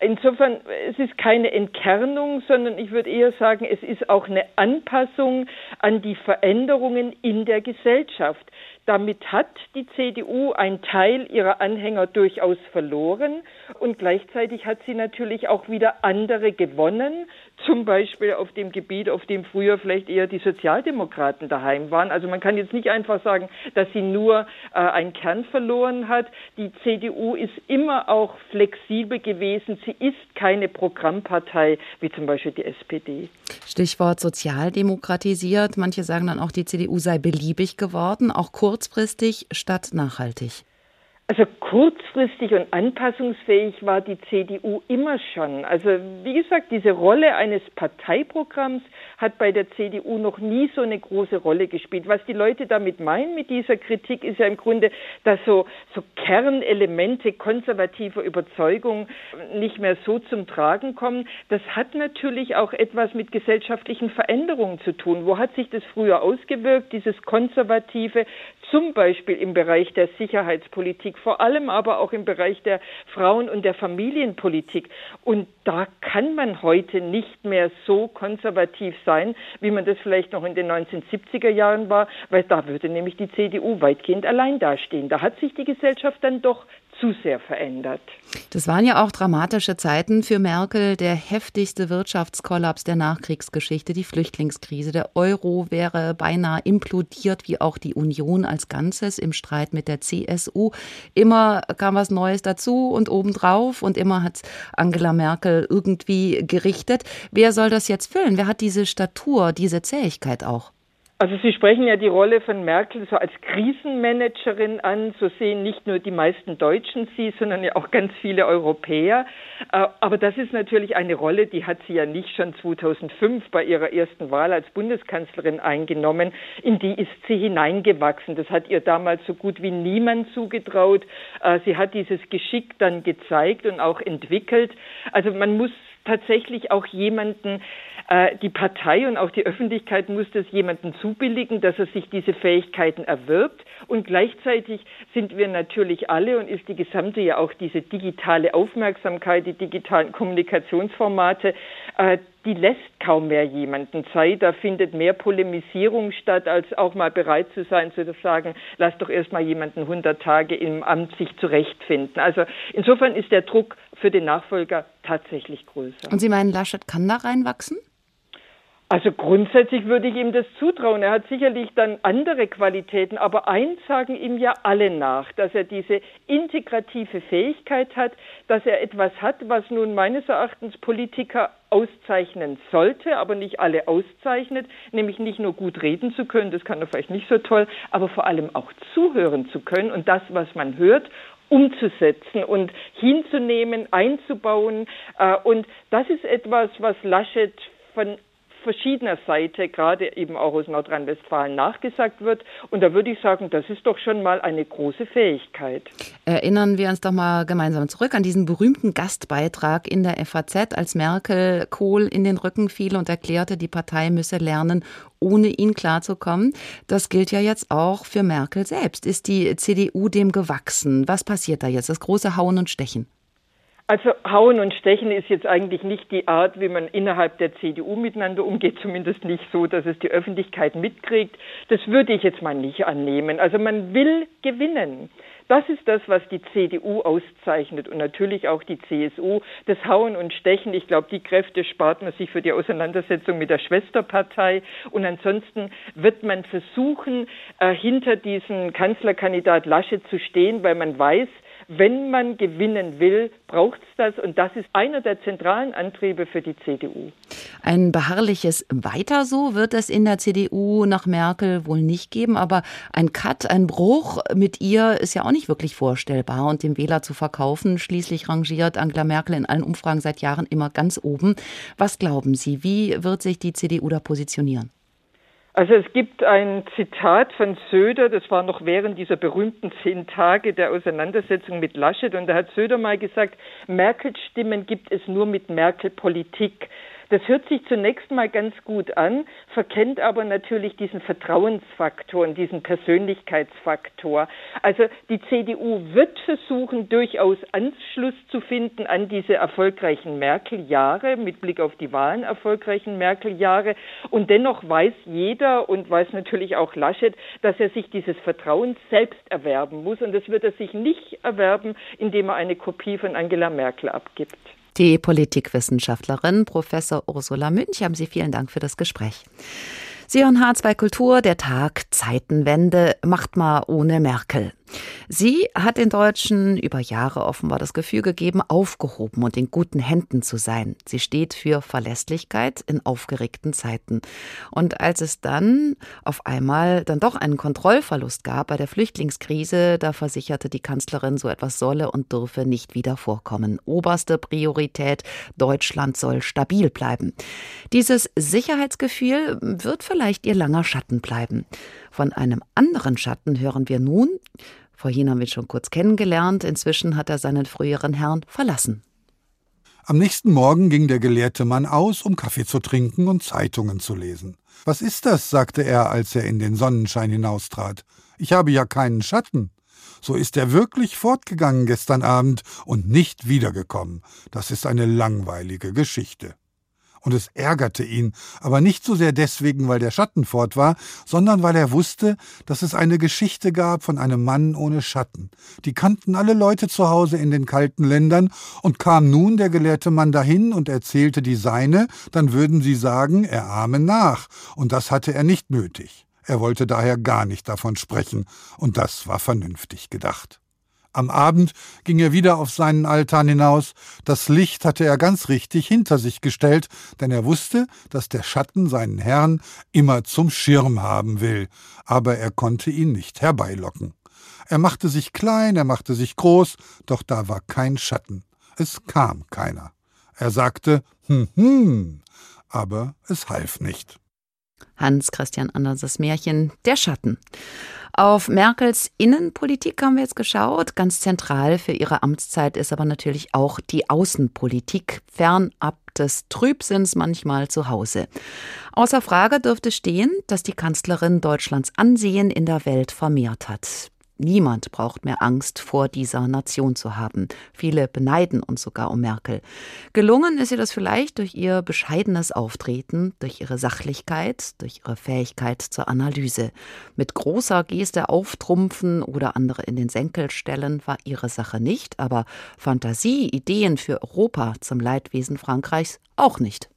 Insofern, es ist keine Entkernung, sondern ich würde eher sagen, es ist auch eine Anpassung an die Veränderungen in der Gesellschaft. Damit hat die CDU einen Teil ihrer Anhänger durchaus verloren und gleichzeitig hat sie natürlich auch wieder andere gewonnen, zum Beispiel auf dem Gebiet, auf dem früher vielleicht eher die Sozialdemokraten daheim waren. Also man kann jetzt nicht einfach sagen, dass sie nur äh, einen Kern verloren hat. Die CDU ist immer auch flexibel gewesen. Sie ist keine Programmpartei wie zum Beispiel die SPD. Stichwort sozialdemokratisiert. Manche sagen dann auch, die CDU sei beliebig geworden, auch kurzfristig statt nachhaltig. Also kurzfristig und anpassungsfähig war die CDU immer schon. Also wie gesagt, diese Rolle eines Parteiprogramms hat bei der CDU noch nie so eine große Rolle gespielt. Was die Leute damit meinen mit dieser Kritik ist ja im Grunde, dass so, so Kernelemente konservativer Überzeugung nicht mehr so zum Tragen kommen. Das hat natürlich auch etwas mit gesellschaftlichen Veränderungen zu tun. Wo hat sich das früher ausgewirkt, dieses Konservative, zum Beispiel im Bereich der Sicherheitspolitik? Vor allem aber auch im Bereich der Frauen- und der Familienpolitik. Und da kann man heute nicht mehr so konservativ sein, wie man das vielleicht noch in den 1970er Jahren war, weil da würde nämlich die CDU weitgehend allein dastehen. Da hat sich die Gesellschaft dann doch zu sehr verändert. Das waren ja auch dramatische Zeiten für Merkel. Der heftigste Wirtschaftskollaps der Nachkriegsgeschichte, die Flüchtlingskrise. Der Euro wäre beinahe implodiert, wie auch die Union als Ganzes im Streit mit der CSU. Immer kam was Neues dazu und obendrauf und immer hat Angela Merkel irgendwie gerichtet. Wer soll das jetzt füllen? Wer hat diese Statur, diese Zähigkeit auch? Also Sie sprechen ja die Rolle von Merkel so als Krisenmanagerin an. So sehen nicht nur die meisten Deutschen sie, sondern ja auch ganz viele Europäer. Äh, aber das ist natürlich eine Rolle, die hat sie ja nicht schon 2005 bei ihrer ersten Wahl als Bundeskanzlerin eingenommen. In die ist sie hineingewachsen. Das hat ihr damals so gut wie niemand zugetraut. Äh, sie hat dieses Geschick dann gezeigt und auch entwickelt. Also man muss tatsächlich auch jemanden, äh, die Partei und auch die Öffentlichkeit muss das jemanden zubilligen, dass er sich diese Fähigkeiten erwirbt. Und gleichzeitig sind wir natürlich alle und ist die gesamte ja auch diese digitale Aufmerksamkeit, die digitalen Kommunikationsformate, äh, die lässt kaum mehr jemanden Zeit. Da findet mehr Polemisierung statt, als auch mal bereit zu sein, zu sagen, lass doch erst mal jemanden 100 Tage im Amt sich zurechtfinden. Also insofern ist der Druck für den Nachfolger tatsächlich größer. Und Sie meinen, Laschet kann da reinwachsen? Also grundsätzlich würde ich ihm das zutrauen. Er hat sicherlich dann andere Qualitäten, aber eins sagen ihm ja alle nach, dass er diese integrative Fähigkeit hat, dass er etwas hat, was nun meines Erachtens Politiker auszeichnen sollte, aber nicht alle auszeichnet, nämlich nicht nur gut reden zu können, das kann er vielleicht nicht so toll, aber vor allem auch zuhören zu können und das, was man hört, umzusetzen und hinzunehmen, einzubauen. Äh, und das ist etwas, was Laschet von verschiedener Seite, gerade eben auch aus Nordrhein-Westfalen, nachgesagt wird. Und da würde ich sagen, das ist doch schon mal eine große Fähigkeit. Erinnern wir uns doch mal gemeinsam zurück an diesen berühmten Gastbeitrag in der FAZ, als Merkel Kohl in den Rücken fiel und erklärte, die Partei müsse lernen, ohne ihn klarzukommen. Das gilt ja jetzt auch für Merkel selbst. Ist die CDU dem gewachsen? Was passiert da jetzt? Das große Hauen und Stechen. Also Hauen und Stechen ist jetzt eigentlich nicht die Art, wie man innerhalb der CDU miteinander umgeht, zumindest nicht so, dass es die Öffentlichkeit mitkriegt. Das würde ich jetzt mal nicht annehmen. Also man will gewinnen. Das ist das, was die CDU auszeichnet und natürlich auch die CSU. Das Hauen und Stechen, ich glaube, die Kräfte spart man sich für die Auseinandersetzung mit der Schwesterpartei. Und ansonsten wird man versuchen, äh, hinter diesem Kanzlerkandidat Laschet zu stehen, weil man weiß, wenn man gewinnen will, braucht es das. Und das ist einer der zentralen Antriebe für die CDU. Ein beharrliches Weiter so wird es in der CDU nach Merkel wohl nicht geben. Aber ein Cut, ein Bruch mit ihr ist ja auch nicht wirklich vorstellbar. Und dem Wähler zu verkaufen, schließlich rangiert Angela Merkel in allen Umfragen seit Jahren immer ganz oben. Was glauben Sie, wie wird sich die CDU da positionieren? Also es gibt ein Zitat von Söder, das war noch während dieser berühmten zehn Tage der Auseinandersetzung mit Laschet, und da hat Söder mal gesagt, Merkel-Stimmen gibt es nur mit Merkel-Politik. Das hört sich zunächst mal ganz gut an, verkennt aber natürlich diesen Vertrauensfaktor und diesen Persönlichkeitsfaktor. Also die CDU wird versuchen, durchaus Anschluss zu finden an diese erfolgreichen Merkel-Jahre, mit Blick auf die Wahlen erfolgreichen Merkel-Jahre. Und dennoch weiß jeder und weiß natürlich auch Laschet, dass er sich dieses Vertrauen selbst erwerben muss. Und das wird er sich nicht erwerben, indem er eine Kopie von Angela Merkel abgibt. Die Politikwissenschaftlerin Professor Ursula Münch, haben Sie vielen Dank für das Gespräch. Sie hören H2 Kultur, der Tag, Zeitenwende, macht mal ohne Merkel. Sie hat den Deutschen über Jahre offenbar das Gefühl gegeben, aufgehoben und in guten Händen zu sein. Sie steht für Verlässlichkeit in aufgeregten Zeiten. Und als es dann auf einmal dann doch einen Kontrollverlust gab bei der Flüchtlingskrise, da versicherte die Kanzlerin, so etwas solle und dürfe nicht wieder vorkommen. Oberste Priorität, Deutschland soll stabil bleiben. Dieses Sicherheitsgefühl wird vielleicht ihr langer Schatten bleiben. Von einem anderen Schatten hören wir nun. Vorhin haben wir ihn schon kurz kennengelernt. Inzwischen hat er seinen früheren Herrn verlassen. Am nächsten Morgen ging der gelehrte Mann aus, um Kaffee zu trinken und Zeitungen zu lesen. Was ist das? sagte er, als er in den Sonnenschein hinaustrat. Ich habe ja keinen Schatten. So ist er wirklich fortgegangen gestern Abend und nicht wiedergekommen. Das ist eine langweilige Geschichte und es ärgerte ihn, aber nicht so sehr deswegen, weil der Schatten fort war, sondern weil er wusste, dass es eine Geschichte gab von einem Mann ohne Schatten. Die kannten alle Leute zu Hause in den kalten Ländern, und kam nun der gelehrte Mann dahin und erzählte die seine, dann würden sie sagen, er ahme nach, und das hatte er nicht nötig. Er wollte daher gar nicht davon sprechen, und das war vernünftig gedacht. Am Abend ging er wieder auf seinen Altan hinaus. Das Licht hatte er ganz richtig hinter sich gestellt, denn er wusste, dass der Schatten seinen Herrn immer zum Schirm haben will, aber er konnte ihn nicht herbeilocken. Er machte sich klein, er machte sich groß, doch da war kein Schatten. Es kam keiner. Er sagte, hm, hm, aber es half nicht. Hans Christian Anderses Märchen Der Schatten. Auf Merkels Innenpolitik haben wir jetzt geschaut. Ganz zentral für ihre Amtszeit ist aber natürlich auch die Außenpolitik, fernab des Trübsinns manchmal zu Hause. Außer Frage dürfte stehen, dass die Kanzlerin Deutschlands Ansehen in der Welt vermehrt hat. Niemand braucht mehr Angst vor dieser Nation zu haben. Viele beneiden uns sogar um Merkel. Gelungen ist ihr das vielleicht durch ihr bescheidenes Auftreten, durch ihre Sachlichkeit, durch ihre Fähigkeit zur Analyse. Mit großer Geste auftrumpfen oder andere in den Senkel stellen war ihre Sache nicht, aber Fantasie, Ideen für Europa zum Leidwesen Frankreichs auch nicht.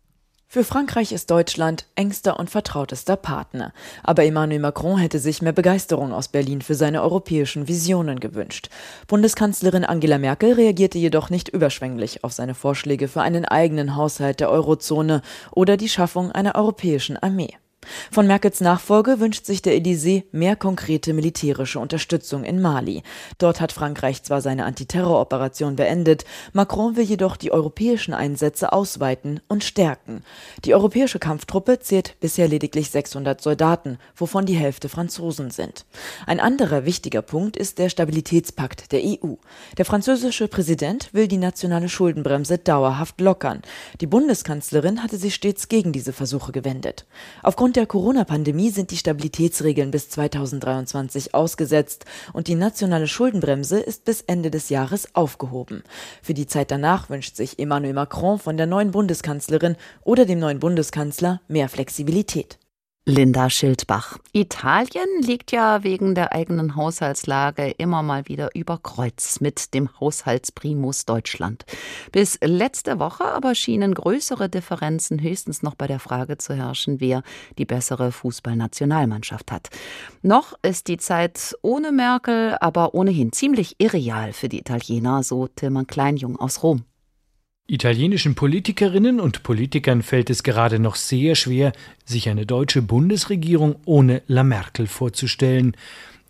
Für Frankreich ist Deutschland engster und vertrautester Partner. Aber Emmanuel Macron hätte sich mehr Begeisterung aus Berlin für seine europäischen Visionen gewünscht. Bundeskanzlerin Angela Merkel reagierte jedoch nicht überschwänglich auf seine Vorschläge für einen eigenen Haushalt der Eurozone oder die Schaffung einer europäischen Armee. Von Merkels Nachfolge wünscht sich der Élysée mehr konkrete militärische Unterstützung in Mali. Dort hat Frankreich zwar seine Antiterroroperation beendet, Macron will jedoch die europäischen Einsätze ausweiten und stärken. Die europäische Kampftruppe zählt bisher lediglich 600 Soldaten, wovon die Hälfte Franzosen sind. Ein anderer wichtiger Punkt ist der Stabilitätspakt der EU. Der französische Präsident will die nationale Schuldenbremse dauerhaft lockern. Die Bundeskanzlerin hatte sich stets gegen diese Versuche gewendet. Aufgrund Aufgrund der Corona-Pandemie sind die Stabilitätsregeln bis 2023 ausgesetzt und die nationale Schuldenbremse ist bis Ende des Jahres aufgehoben. Für die Zeit danach wünscht sich Emmanuel Macron von der neuen Bundeskanzlerin oder dem neuen Bundeskanzler mehr Flexibilität. Linda Schildbach. Italien liegt ja wegen der eigenen Haushaltslage immer mal wieder über Kreuz mit dem Haushaltsprimus Deutschland. Bis letzte Woche aber schienen größere Differenzen höchstens noch bei der Frage zu herrschen, wer die bessere Fußballnationalmannschaft hat. Noch ist die Zeit ohne Merkel aber ohnehin ziemlich irreal für die Italiener, so Tilman Kleinjung aus Rom. Italienischen Politikerinnen und Politikern fällt es gerade noch sehr schwer, sich eine deutsche Bundesregierung ohne La Merkel vorzustellen.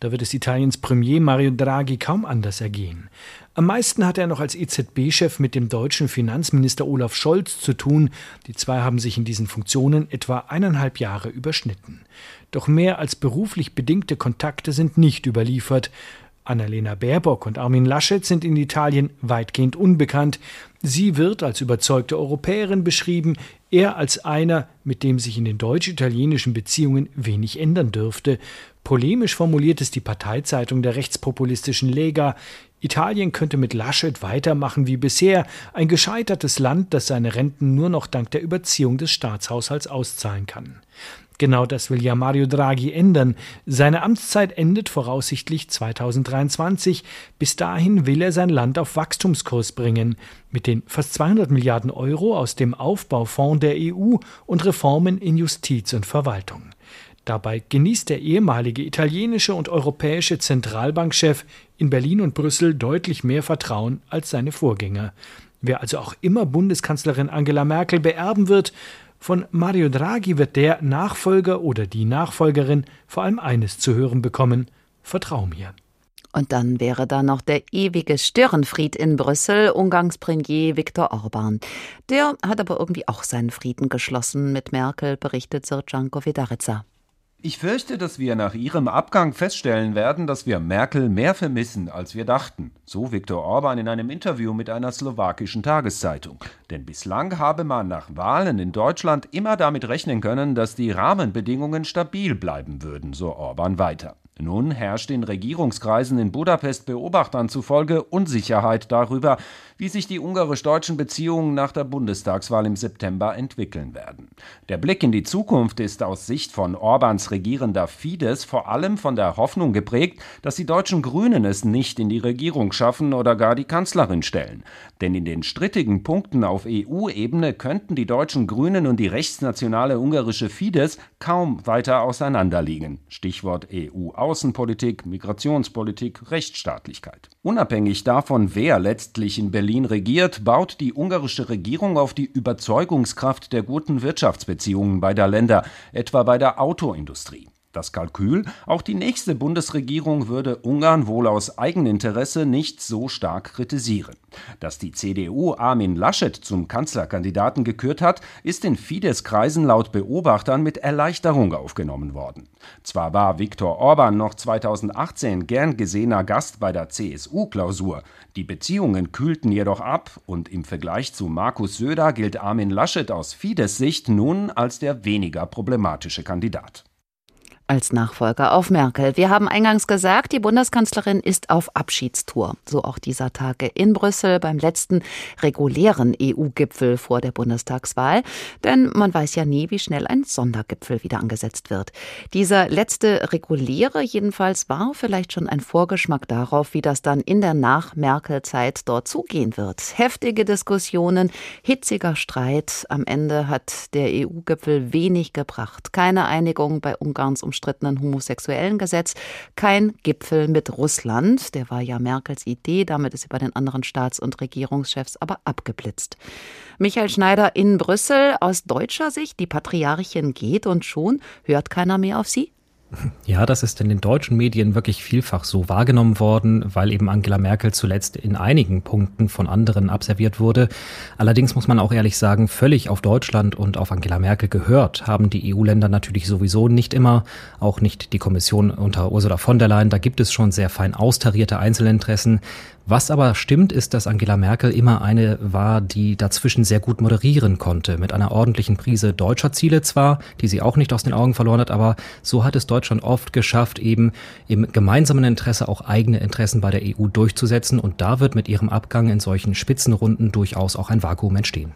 Da wird es Italiens Premier Mario Draghi kaum anders ergehen. Am meisten hat er noch als EZB-Chef mit dem deutschen Finanzminister Olaf Scholz zu tun. Die zwei haben sich in diesen Funktionen etwa eineinhalb Jahre überschnitten. Doch mehr als beruflich bedingte Kontakte sind nicht überliefert. Annalena Baerbock und Armin Laschet sind in Italien weitgehend unbekannt. Sie wird als überzeugte Europäerin beschrieben, er als einer, mit dem sich in den deutsch-italienischen Beziehungen wenig ändern dürfte. Polemisch formuliert es die Parteizeitung der rechtspopulistischen Lega. Italien könnte mit Laschet weitermachen wie bisher, ein gescheitertes Land, das seine Renten nur noch dank der Überziehung des Staatshaushalts auszahlen kann. Genau das will ja Mario Draghi ändern. Seine Amtszeit endet voraussichtlich 2023. Bis dahin will er sein Land auf Wachstumskurs bringen. Mit den fast 200 Milliarden Euro aus dem Aufbaufonds der EU und Reformen in Justiz und Verwaltung. Dabei genießt der ehemalige italienische und europäische Zentralbankchef in Berlin und Brüssel deutlich mehr Vertrauen als seine Vorgänger. Wer also auch immer Bundeskanzlerin Angela Merkel beerben wird, von Mario Draghi wird der Nachfolger oder die Nachfolgerin vor allem eines zu hören bekommen: Vertrau mir. Und dann wäre da noch der ewige Störenfried in Brüssel, Ungarns Premier Viktor Orban. Der hat aber irgendwie auch seinen Frieden geschlossen mit Merkel, berichtet Sir Janko Vedarica. Ich fürchte, dass wir nach ihrem Abgang feststellen werden, dass wir Merkel mehr vermissen, als wir dachten. So Viktor Orban in einem Interview mit einer slowakischen Tageszeitung. Denn bislang habe man nach Wahlen in Deutschland immer damit rechnen können, dass die Rahmenbedingungen stabil bleiben würden, so Orban weiter. Nun herrscht in Regierungskreisen in Budapest Beobachtern zufolge Unsicherheit darüber, wie sich die ungarisch-deutschen Beziehungen nach der Bundestagswahl im September entwickeln werden. Der Blick in die Zukunft ist aus Sicht von Orbans regierender Fidesz vor allem von der Hoffnung geprägt, dass die deutschen Grünen es nicht in die Regierung schaffen oder gar die Kanzlerin stellen. Denn in den strittigen Punkten auf EU-Ebene könnten die deutschen Grünen und die rechtsnationale ungarische Fidesz kaum weiter auseinanderliegen. Stichwort EU-Außenpolitik, Migrationspolitik, Rechtsstaatlichkeit. Unabhängig davon, wer letztlich in Berlin Berlin regiert, baut die ungarische Regierung auf die Überzeugungskraft der guten Wirtschaftsbeziehungen beider Länder, etwa bei der Autoindustrie. Das Kalkül, auch die nächste Bundesregierung würde Ungarn wohl aus Eigeninteresse nicht so stark kritisieren. Dass die CDU Armin Laschet zum Kanzlerkandidaten gekürt hat, ist in Fidesz-Kreisen laut Beobachtern mit Erleichterung aufgenommen worden. Zwar war Viktor Orban noch 2018 gern gesehener Gast bei der CSU-Klausur, die Beziehungen kühlten jedoch ab und im Vergleich zu Markus Söder gilt Armin Laschet aus Fidesz Sicht nun als der weniger problematische Kandidat. Als Nachfolger auf Merkel. Wir haben eingangs gesagt, die Bundeskanzlerin ist auf Abschiedstour. So auch dieser Tage in Brüssel beim letzten regulären EU-Gipfel vor der Bundestagswahl. Denn man weiß ja nie, wie schnell ein Sondergipfel wieder angesetzt wird. Dieser letzte reguläre jedenfalls war vielleicht schon ein Vorgeschmack darauf, wie das dann in der Nach-Merkel-Zeit dort zugehen wird. Heftige Diskussionen, hitziger Streit. Am Ende hat der EU-Gipfel wenig gebracht. Keine Einigung bei Ungarns umstrittenen homosexuellen Gesetz, kein Gipfel mit Russland. Der war ja Merkels Idee, damit ist sie bei den anderen Staats- und Regierungschefs aber abgeblitzt. Michael Schneider in Brüssel. Aus deutscher Sicht, die Patriarchin geht und schon hört keiner mehr auf sie? Ja, das ist in den deutschen Medien wirklich vielfach so wahrgenommen worden, weil eben Angela Merkel zuletzt in einigen Punkten von anderen abserviert wurde. Allerdings muss man auch ehrlich sagen, völlig auf Deutschland und auf Angela Merkel gehört haben die EU-Länder natürlich sowieso nicht immer, auch nicht die Kommission unter Ursula von der Leyen. Da gibt es schon sehr fein austarierte Einzelinteressen. Was aber stimmt, ist, dass Angela Merkel immer eine war, die dazwischen sehr gut moderieren konnte, mit einer ordentlichen Prise deutscher Ziele zwar, die sie auch nicht aus den Augen verloren hat, aber so hat es Deutschland oft geschafft, eben im gemeinsamen Interesse auch eigene Interessen bei der EU durchzusetzen und da wird mit ihrem Abgang in solchen Spitzenrunden durchaus auch ein Vakuum entstehen.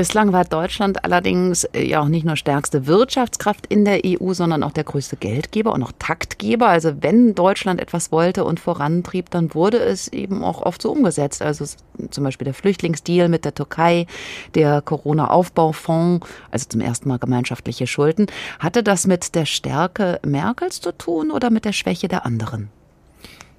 Bislang war Deutschland allerdings äh, ja auch nicht nur stärkste Wirtschaftskraft in der EU, sondern auch der größte Geldgeber und auch Taktgeber. Also wenn Deutschland etwas wollte und vorantrieb, dann wurde es eben auch oft so umgesetzt. Also zum Beispiel der Flüchtlingsdeal mit der Türkei, der Corona-Aufbaufonds, also zum ersten Mal gemeinschaftliche Schulden. Hatte das mit der Stärke Merkels zu tun oder mit der Schwäche der anderen?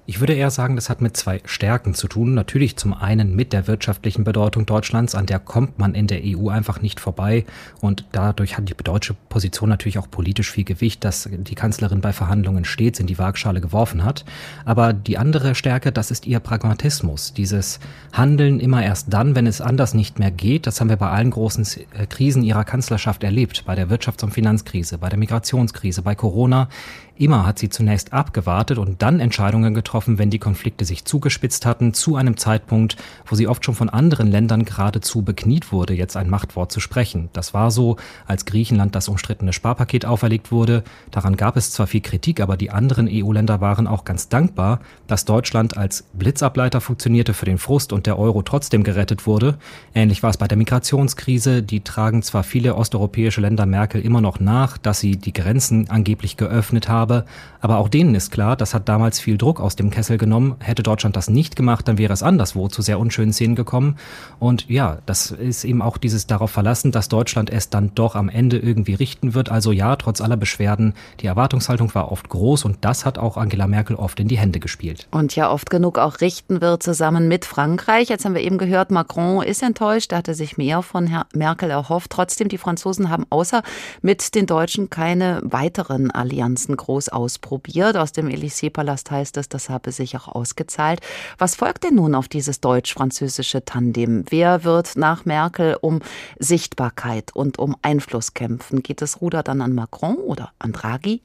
Ich würde eher sagen, das hat mit zwei Stärken zu tun. Natürlich zum einen mit der wirtschaftlichen Bedeutung Deutschlands, an der kommt man in der EU einfach nicht vorbei. Und dadurch hat die deutsche Position natürlich auch politisch viel Gewicht, dass die Kanzlerin bei Verhandlungen stets in die Waagschale geworfen hat. Aber die andere Stärke, das ist ihr Pragmatismus. Dieses Handeln immer erst dann, wenn es anders nicht mehr geht. Das haben wir bei allen großen äh, Krisen ihrer Kanzlerschaft erlebt. Bei der Wirtschafts- und Finanzkrise, bei der Migrationskrise, bei Corona. Immer hat sie zunächst abgewartet und dann Entscheidungen getroffen, wenn die Konflikte sich zugespitzt hatten, zu einem Zeitpunkt, wo sie oft schon von anderen Ländern geradezu bekniet wurde, jetzt ein Machtwort zu sprechen. Das war so, als Griechenland das umstrittene Sparpaket auferlegt wurde. Daran gab es zwar viel Kritik, aber die anderen EU-Länder waren auch ganz dankbar, dass Deutschland als Blitzableiter funktionierte für den Frust und der Euro trotzdem gerettet wurde. Ähnlich war es bei der Migrationskrise. Die tragen zwar viele osteuropäische Länder Merkel immer noch nach, dass sie die Grenzen angeblich geöffnet haben, habe. Aber auch denen ist klar, das hat damals viel Druck aus dem Kessel genommen. Hätte Deutschland das nicht gemacht, dann wäre es anderswo zu sehr unschönen Szenen gekommen. Und ja, das ist eben auch dieses darauf verlassen, dass Deutschland es dann doch am Ende irgendwie richten wird. Also ja, trotz aller Beschwerden, die Erwartungshaltung war oft groß und das hat auch Angela Merkel oft in die Hände gespielt. Und ja, oft genug auch richten wird zusammen mit Frankreich. Jetzt haben wir eben gehört, Macron ist enttäuscht, er hatte sich mehr von Herr Merkel erhofft. Trotzdem, die Franzosen haben außer mit den Deutschen keine weiteren Allianzen groß groß ausprobiert. Aus dem Élysée-Palast heißt es, das habe sich auch ausgezahlt. Was folgt denn nun auf dieses deutsch-französische Tandem? Wer wird nach Merkel um Sichtbarkeit und um Einfluss kämpfen? Geht das Ruder dann an Macron oder an Draghi?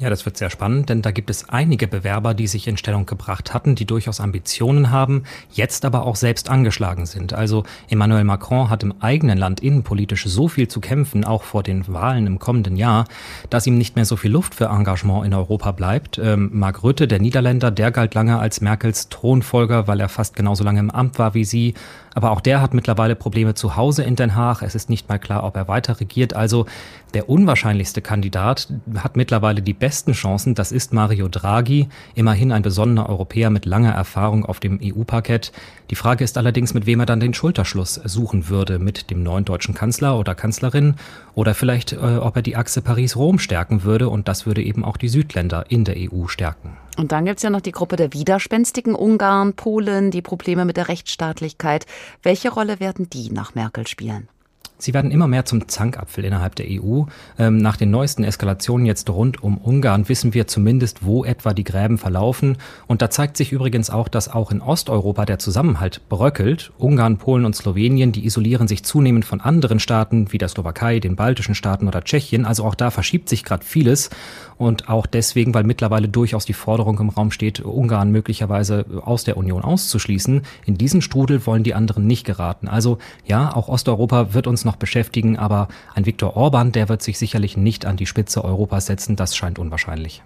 Ja, das wird sehr spannend, denn da gibt es einige Bewerber, die sich in Stellung gebracht hatten, die durchaus Ambitionen haben, jetzt aber auch selbst angeschlagen sind. Also Emmanuel Macron hat im eigenen Land innenpolitisch so viel zu kämpfen, auch vor den Wahlen im kommenden Jahr, dass ihm nicht mehr so viel Luft für Engagement in Europa bleibt. Ähm, Mark Rütte, der Niederländer, der galt lange als Merkels Thronfolger, weil er fast genauso lange im Amt war wie sie. Aber auch der hat mittlerweile Probleme zu Hause in Den Haag. Es ist nicht mal klar, ob er weiter regiert. Also der unwahrscheinlichste Kandidat hat mittlerweile die besten Chancen. Das ist Mario Draghi, immerhin ein besonderer Europäer mit langer Erfahrung auf dem EU-Parkett. Die Frage ist allerdings, mit wem er dann den Schulterschluss suchen würde. Mit dem neuen deutschen Kanzler oder Kanzlerin oder vielleicht, äh, ob er die Achse Paris-Rom stärken würde. Und das würde eben auch die Südländer in der EU stärken. Und dann gibt es ja noch die Gruppe der widerspenstigen Ungarn, Polen, die Probleme mit der Rechtsstaatlichkeit. Welche Rolle werden die nach Merkel spielen? Sie werden immer mehr zum Zankapfel innerhalb der EU. Ähm, nach den neuesten Eskalationen jetzt rund um Ungarn wissen wir zumindest, wo etwa die Gräben verlaufen. Und da zeigt sich übrigens auch, dass auch in Osteuropa der Zusammenhalt bröckelt. Ungarn, Polen und Slowenien, die isolieren sich zunehmend von anderen Staaten wie der Slowakei, den baltischen Staaten oder Tschechien. Also auch da verschiebt sich gerade vieles. und auch deswegen, weil mittlerweile durchaus die Forderung im Raum steht, Ungarn möglicherweise aus der Union auszuschließen. In diesen Strudel wollen die anderen nicht geraten. Also ja, auch Osteuropa wird uns noch beschäftigen, aber ein Viktor Orban, der wird sich sicherlich nicht an die Spitze Europas setzen, das scheint unwahrscheinlich.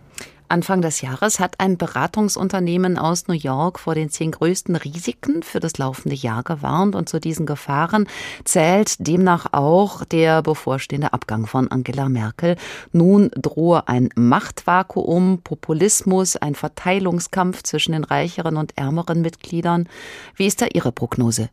Anfang des Jahres hat ein Beratungsunternehmen aus New York vor den zehn größten Risiken für das laufende Jahr gewarnt und zu diesen Gefahren zählt demnach auch der bevorstehende Abgang von Angela Merkel. Nun drohe ein Machtvakuum, Populismus, ein Verteilungskampf zwischen den reicheren und ärmeren Mitgliedern. Wie ist da Ihre Prognose?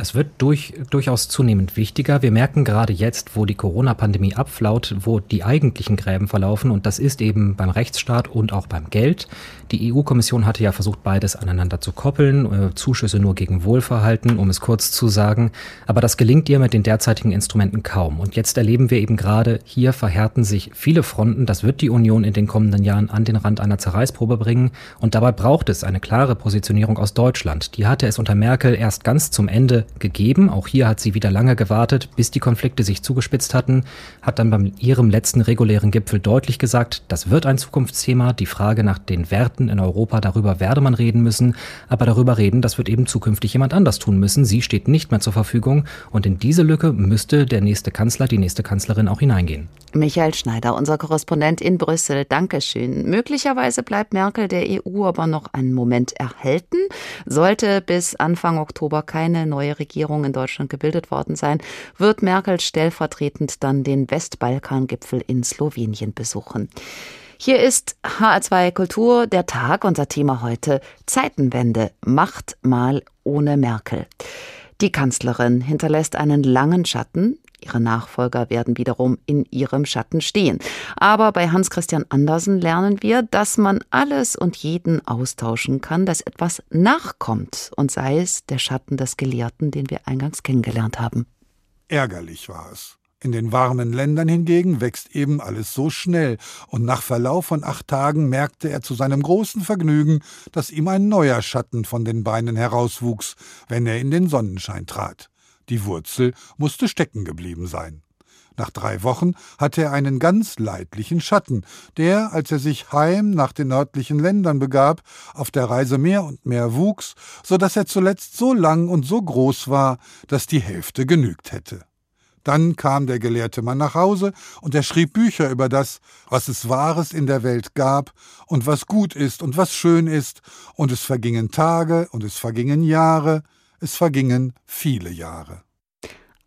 Das wird durch, durchaus zunehmend wichtiger. Wir merken gerade jetzt, wo die Corona-Pandemie abflaut, wo die eigentlichen Gräben verlaufen. Und das ist eben beim Rechtsstaat und auch beim Geld. Die EU-Kommission hatte ja versucht, beides aneinander zu koppeln. Äh, Zuschüsse nur gegen Wohlverhalten, um es kurz zu sagen. Aber das gelingt ihr mit den derzeitigen Instrumenten kaum. Und jetzt erleben wir eben gerade, hier verhärten sich viele Fronten. Das wird die Union in den kommenden Jahren an den Rand einer Zerreißprobe bringen. Und dabei braucht es eine klare Positionierung aus Deutschland. Die hatte es unter Merkel erst ganz zum Ende gegeben. Auch hier hat sie wieder lange gewartet, bis die Konflikte sich zugespitzt hatten, hat dann bei ihrem letzten regulären Gipfel deutlich gesagt, das wird ein Zukunftsthema. Die Frage nach den Werten in Europa, darüber werde man reden müssen. Aber darüber reden, das wird eben zukünftig jemand anders tun müssen. Sie steht nicht mehr zur Verfügung. Und in diese Lücke müsste der nächste Kanzler, die nächste Kanzlerin auch hineingehen. Michael Schneider, unser Korrespondent in Brüssel. Dankeschön. Möglicherweise bleibt Merkel der EU aber noch einen Moment erhalten. Sollte bis Anfang Oktober keine neue Regierung in Deutschland gebildet worden sein, wird Merkel stellvertretend dann den Westbalkan-Gipfel in Slowenien besuchen. Hier ist HR2 Kultur, der Tag, unser Thema heute Zeitenwende, Macht mal ohne Merkel. Die Kanzlerin hinterlässt einen langen Schatten, Ihre Nachfolger werden wiederum in ihrem Schatten stehen. Aber bei Hans Christian Andersen lernen wir, dass man alles und jeden austauschen kann, dass etwas nachkommt und sei es der Schatten des Gelehrten, den wir eingangs kennengelernt haben. Ärgerlich war es. In den warmen Ländern hingegen wächst eben alles so schnell, und nach Verlauf von acht Tagen merkte er zu seinem großen Vergnügen, dass ihm ein neuer Schatten von den Beinen herauswuchs, wenn er in den Sonnenschein trat. Die Wurzel musste stecken geblieben sein. Nach drei Wochen hatte er einen ganz leidlichen Schatten, der, als er sich heim nach den nördlichen Ländern begab, auf der Reise mehr und mehr wuchs, so dass er zuletzt so lang und so groß war, dass die Hälfte genügt hätte. Dann kam der gelehrte Mann nach Hause und er schrieb Bücher über das, was es Wahres in der Welt gab und was gut ist und was schön ist, und es vergingen Tage und es vergingen Jahre, es vergingen viele Jahre.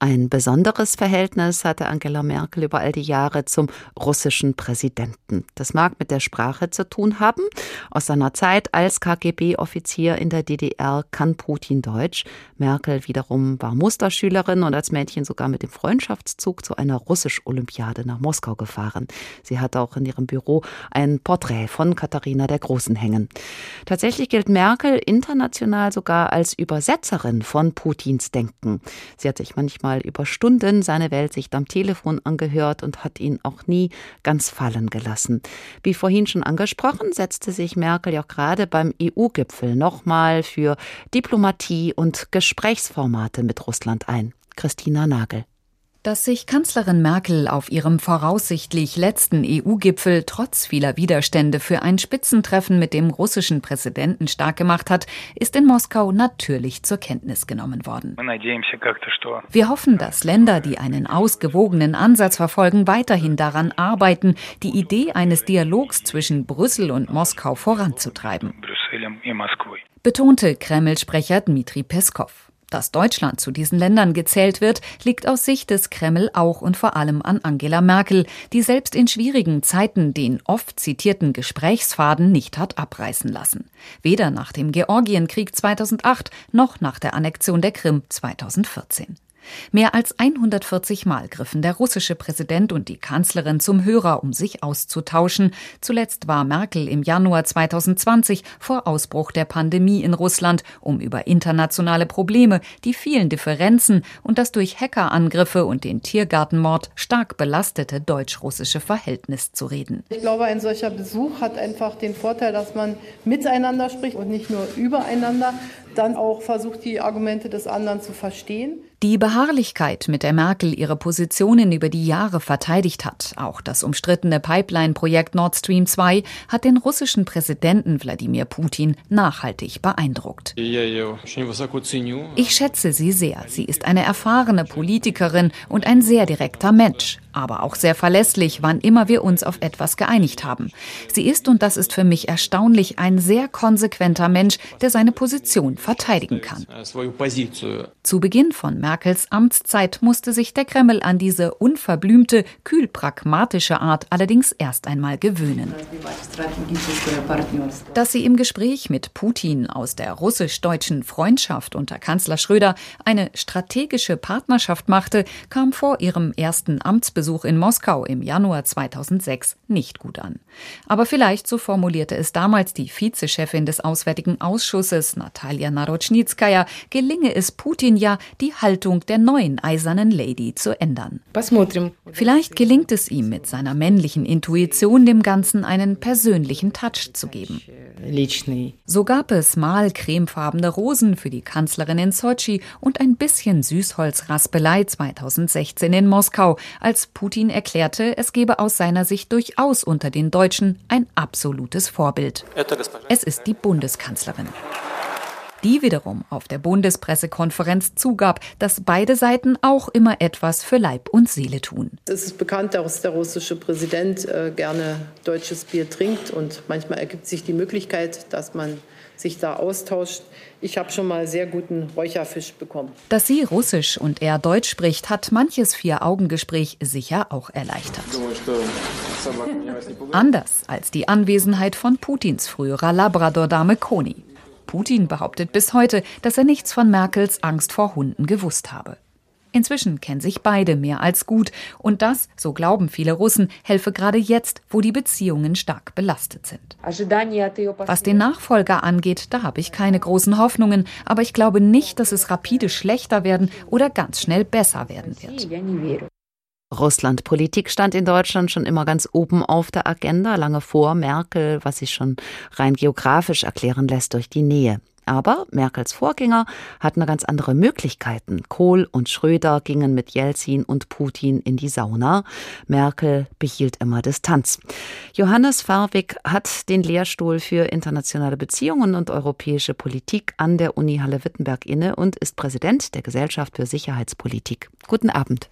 Ein besonderes Verhältnis hatte Angela Merkel über all die Jahre zum russischen Präsidenten. Das mag mit der Sprache zu tun haben. Aus seiner Zeit als KGB-Offizier in der DDR kann Putin Deutsch. Merkel wiederum war Musterschülerin und als Mädchen sogar mit dem Freundschaftszug zu einer Russisch-Olympiade nach Moskau gefahren. Sie hatte auch in ihrem Büro ein Porträt von Katharina der Großen hängen. Tatsächlich gilt Merkel international sogar als Übersetzerin von Putins Denken. Sie hat sich manchmal mal über Stunden seine Weltsicht am Telefon angehört und hat ihn auch nie ganz fallen gelassen. Wie vorhin schon angesprochen, setzte sich Merkel ja gerade beim EU-Gipfel nochmal für Diplomatie und Gesprächsformate mit Russland ein. Christina Nagel. Dass sich Kanzlerin Merkel auf ihrem voraussichtlich letzten EU-Gipfel trotz vieler Widerstände für ein Spitzentreffen mit dem russischen Präsidenten stark gemacht hat, ist in Moskau natürlich zur Kenntnis genommen worden. Wir hoffen, dass Länder, die einen ausgewogenen Ansatz verfolgen, weiterhin daran arbeiten, die Idee eines Dialogs zwischen Brüssel und Moskau voranzutreiben, betonte Kreml-Sprecher Dmitri Peskov. Dass Deutschland zu diesen Ländern gezählt wird, liegt aus Sicht des Kreml auch und vor allem an Angela Merkel, die selbst in schwierigen Zeiten den oft zitierten Gesprächsfaden nicht hat abreißen lassen. Weder nach dem Georgienkrieg 2008 noch nach der Annexion der Krim 2014. Mehr als 140 Mal griffen der russische Präsident und die Kanzlerin zum Hörer, um sich auszutauschen. Zuletzt war Merkel im Januar 2020 vor Ausbruch der Pandemie in Russland, um über internationale Probleme, die vielen Differenzen und das durch Hackerangriffe und den Tiergartenmord stark belastete deutsch-russische Verhältnis zu reden. Ich glaube, ein solcher Besuch hat einfach den Vorteil, dass man miteinander spricht und nicht nur übereinander. Dann auch versucht, die Argumente des anderen zu verstehen. Die Beharrlichkeit, mit der Merkel ihre Positionen über die Jahre verteidigt hat, auch das umstrittene Pipeline-Projekt Nord Stream 2, hat den russischen Präsidenten Wladimir Putin nachhaltig beeindruckt. Ich schätze sie sehr. Sie ist eine erfahrene Politikerin und ein sehr direkter Mensch aber auch sehr verlässlich, wann immer wir uns auf etwas geeinigt haben. Sie ist, und das ist für mich erstaunlich, ein sehr konsequenter Mensch, der seine Position verteidigen kann. Zu Beginn von Merkels Amtszeit musste sich der Kreml an diese unverblümte, kühl pragmatische Art allerdings erst einmal gewöhnen. Dass sie im Gespräch mit Putin aus der russisch-deutschen Freundschaft unter Kanzler Schröder eine strategische Partnerschaft machte, kam vor ihrem ersten Amtsbesuch in Moskau im Januar 2006 nicht gut an. Aber vielleicht, so formulierte es damals die Vizechefin des Auswärtigen Ausschusses, Natalia Narotschnitskaya, gelinge es Putin ja, die Haltung der neuen eisernen Lady zu ändern. Vielleicht gelingt es ihm mit seiner männlichen Intuition dem Ganzen einen persönlichen Touch zu geben. So gab es mal cremefarbene Rosen für die Kanzlerin in Sochi und ein bisschen Süßholzraspelei 2016 in Moskau, als Putin erklärte, es gebe aus seiner Sicht durchaus unter den Deutschen ein absolutes Vorbild. Es ist die Bundeskanzlerin die wiederum auf der Bundespressekonferenz zugab, dass beide Seiten auch immer etwas für Leib und Seele tun. Es ist bekannt, dass der russische Präsident äh, gerne deutsches Bier trinkt und manchmal ergibt sich die Möglichkeit, dass man sich da austauscht. Ich habe schon mal sehr guten Räucherfisch bekommen. Dass sie Russisch und er Deutsch spricht, hat manches Vier-Augen-Gespräch sicher auch erleichtert. Anders als die Anwesenheit von Putins früherer Labrador-Dame Koni. Putin behauptet bis heute, dass er nichts von Merkels Angst vor Hunden gewusst habe. Inzwischen kennen sich beide mehr als gut und das, so glauben viele Russen, helfe gerade jetzt, wo die Beziehungen stark belastet sind. Was den Nachfolger angeht, da habe ich keine großen Hoffnungen, aber ich glaube nicht, dass es rapide schlechter werden oder ganz schnell besser werden wird. Russlandpolitik stand in Deutschland schon immer ganz oben auf der Agenda, lange vor Merkel, was sich schon rein geografisch erklären lässt durch die Nähe. Aber Merkels Vorgänger hatten ganz andere Möglichkeiten. Kohl und Schröder gingen mit Jelzin und Putin in die Sauna. Merkel behielt immer Distanz. Johannes Farwig hat den Lehrstuhl für internationale Beziehungen und europäische Politik an der Uni Halle-Wittenberg inne und ist Präsident der Gesellschaft für Sicherheitspolitik. Guten Abend.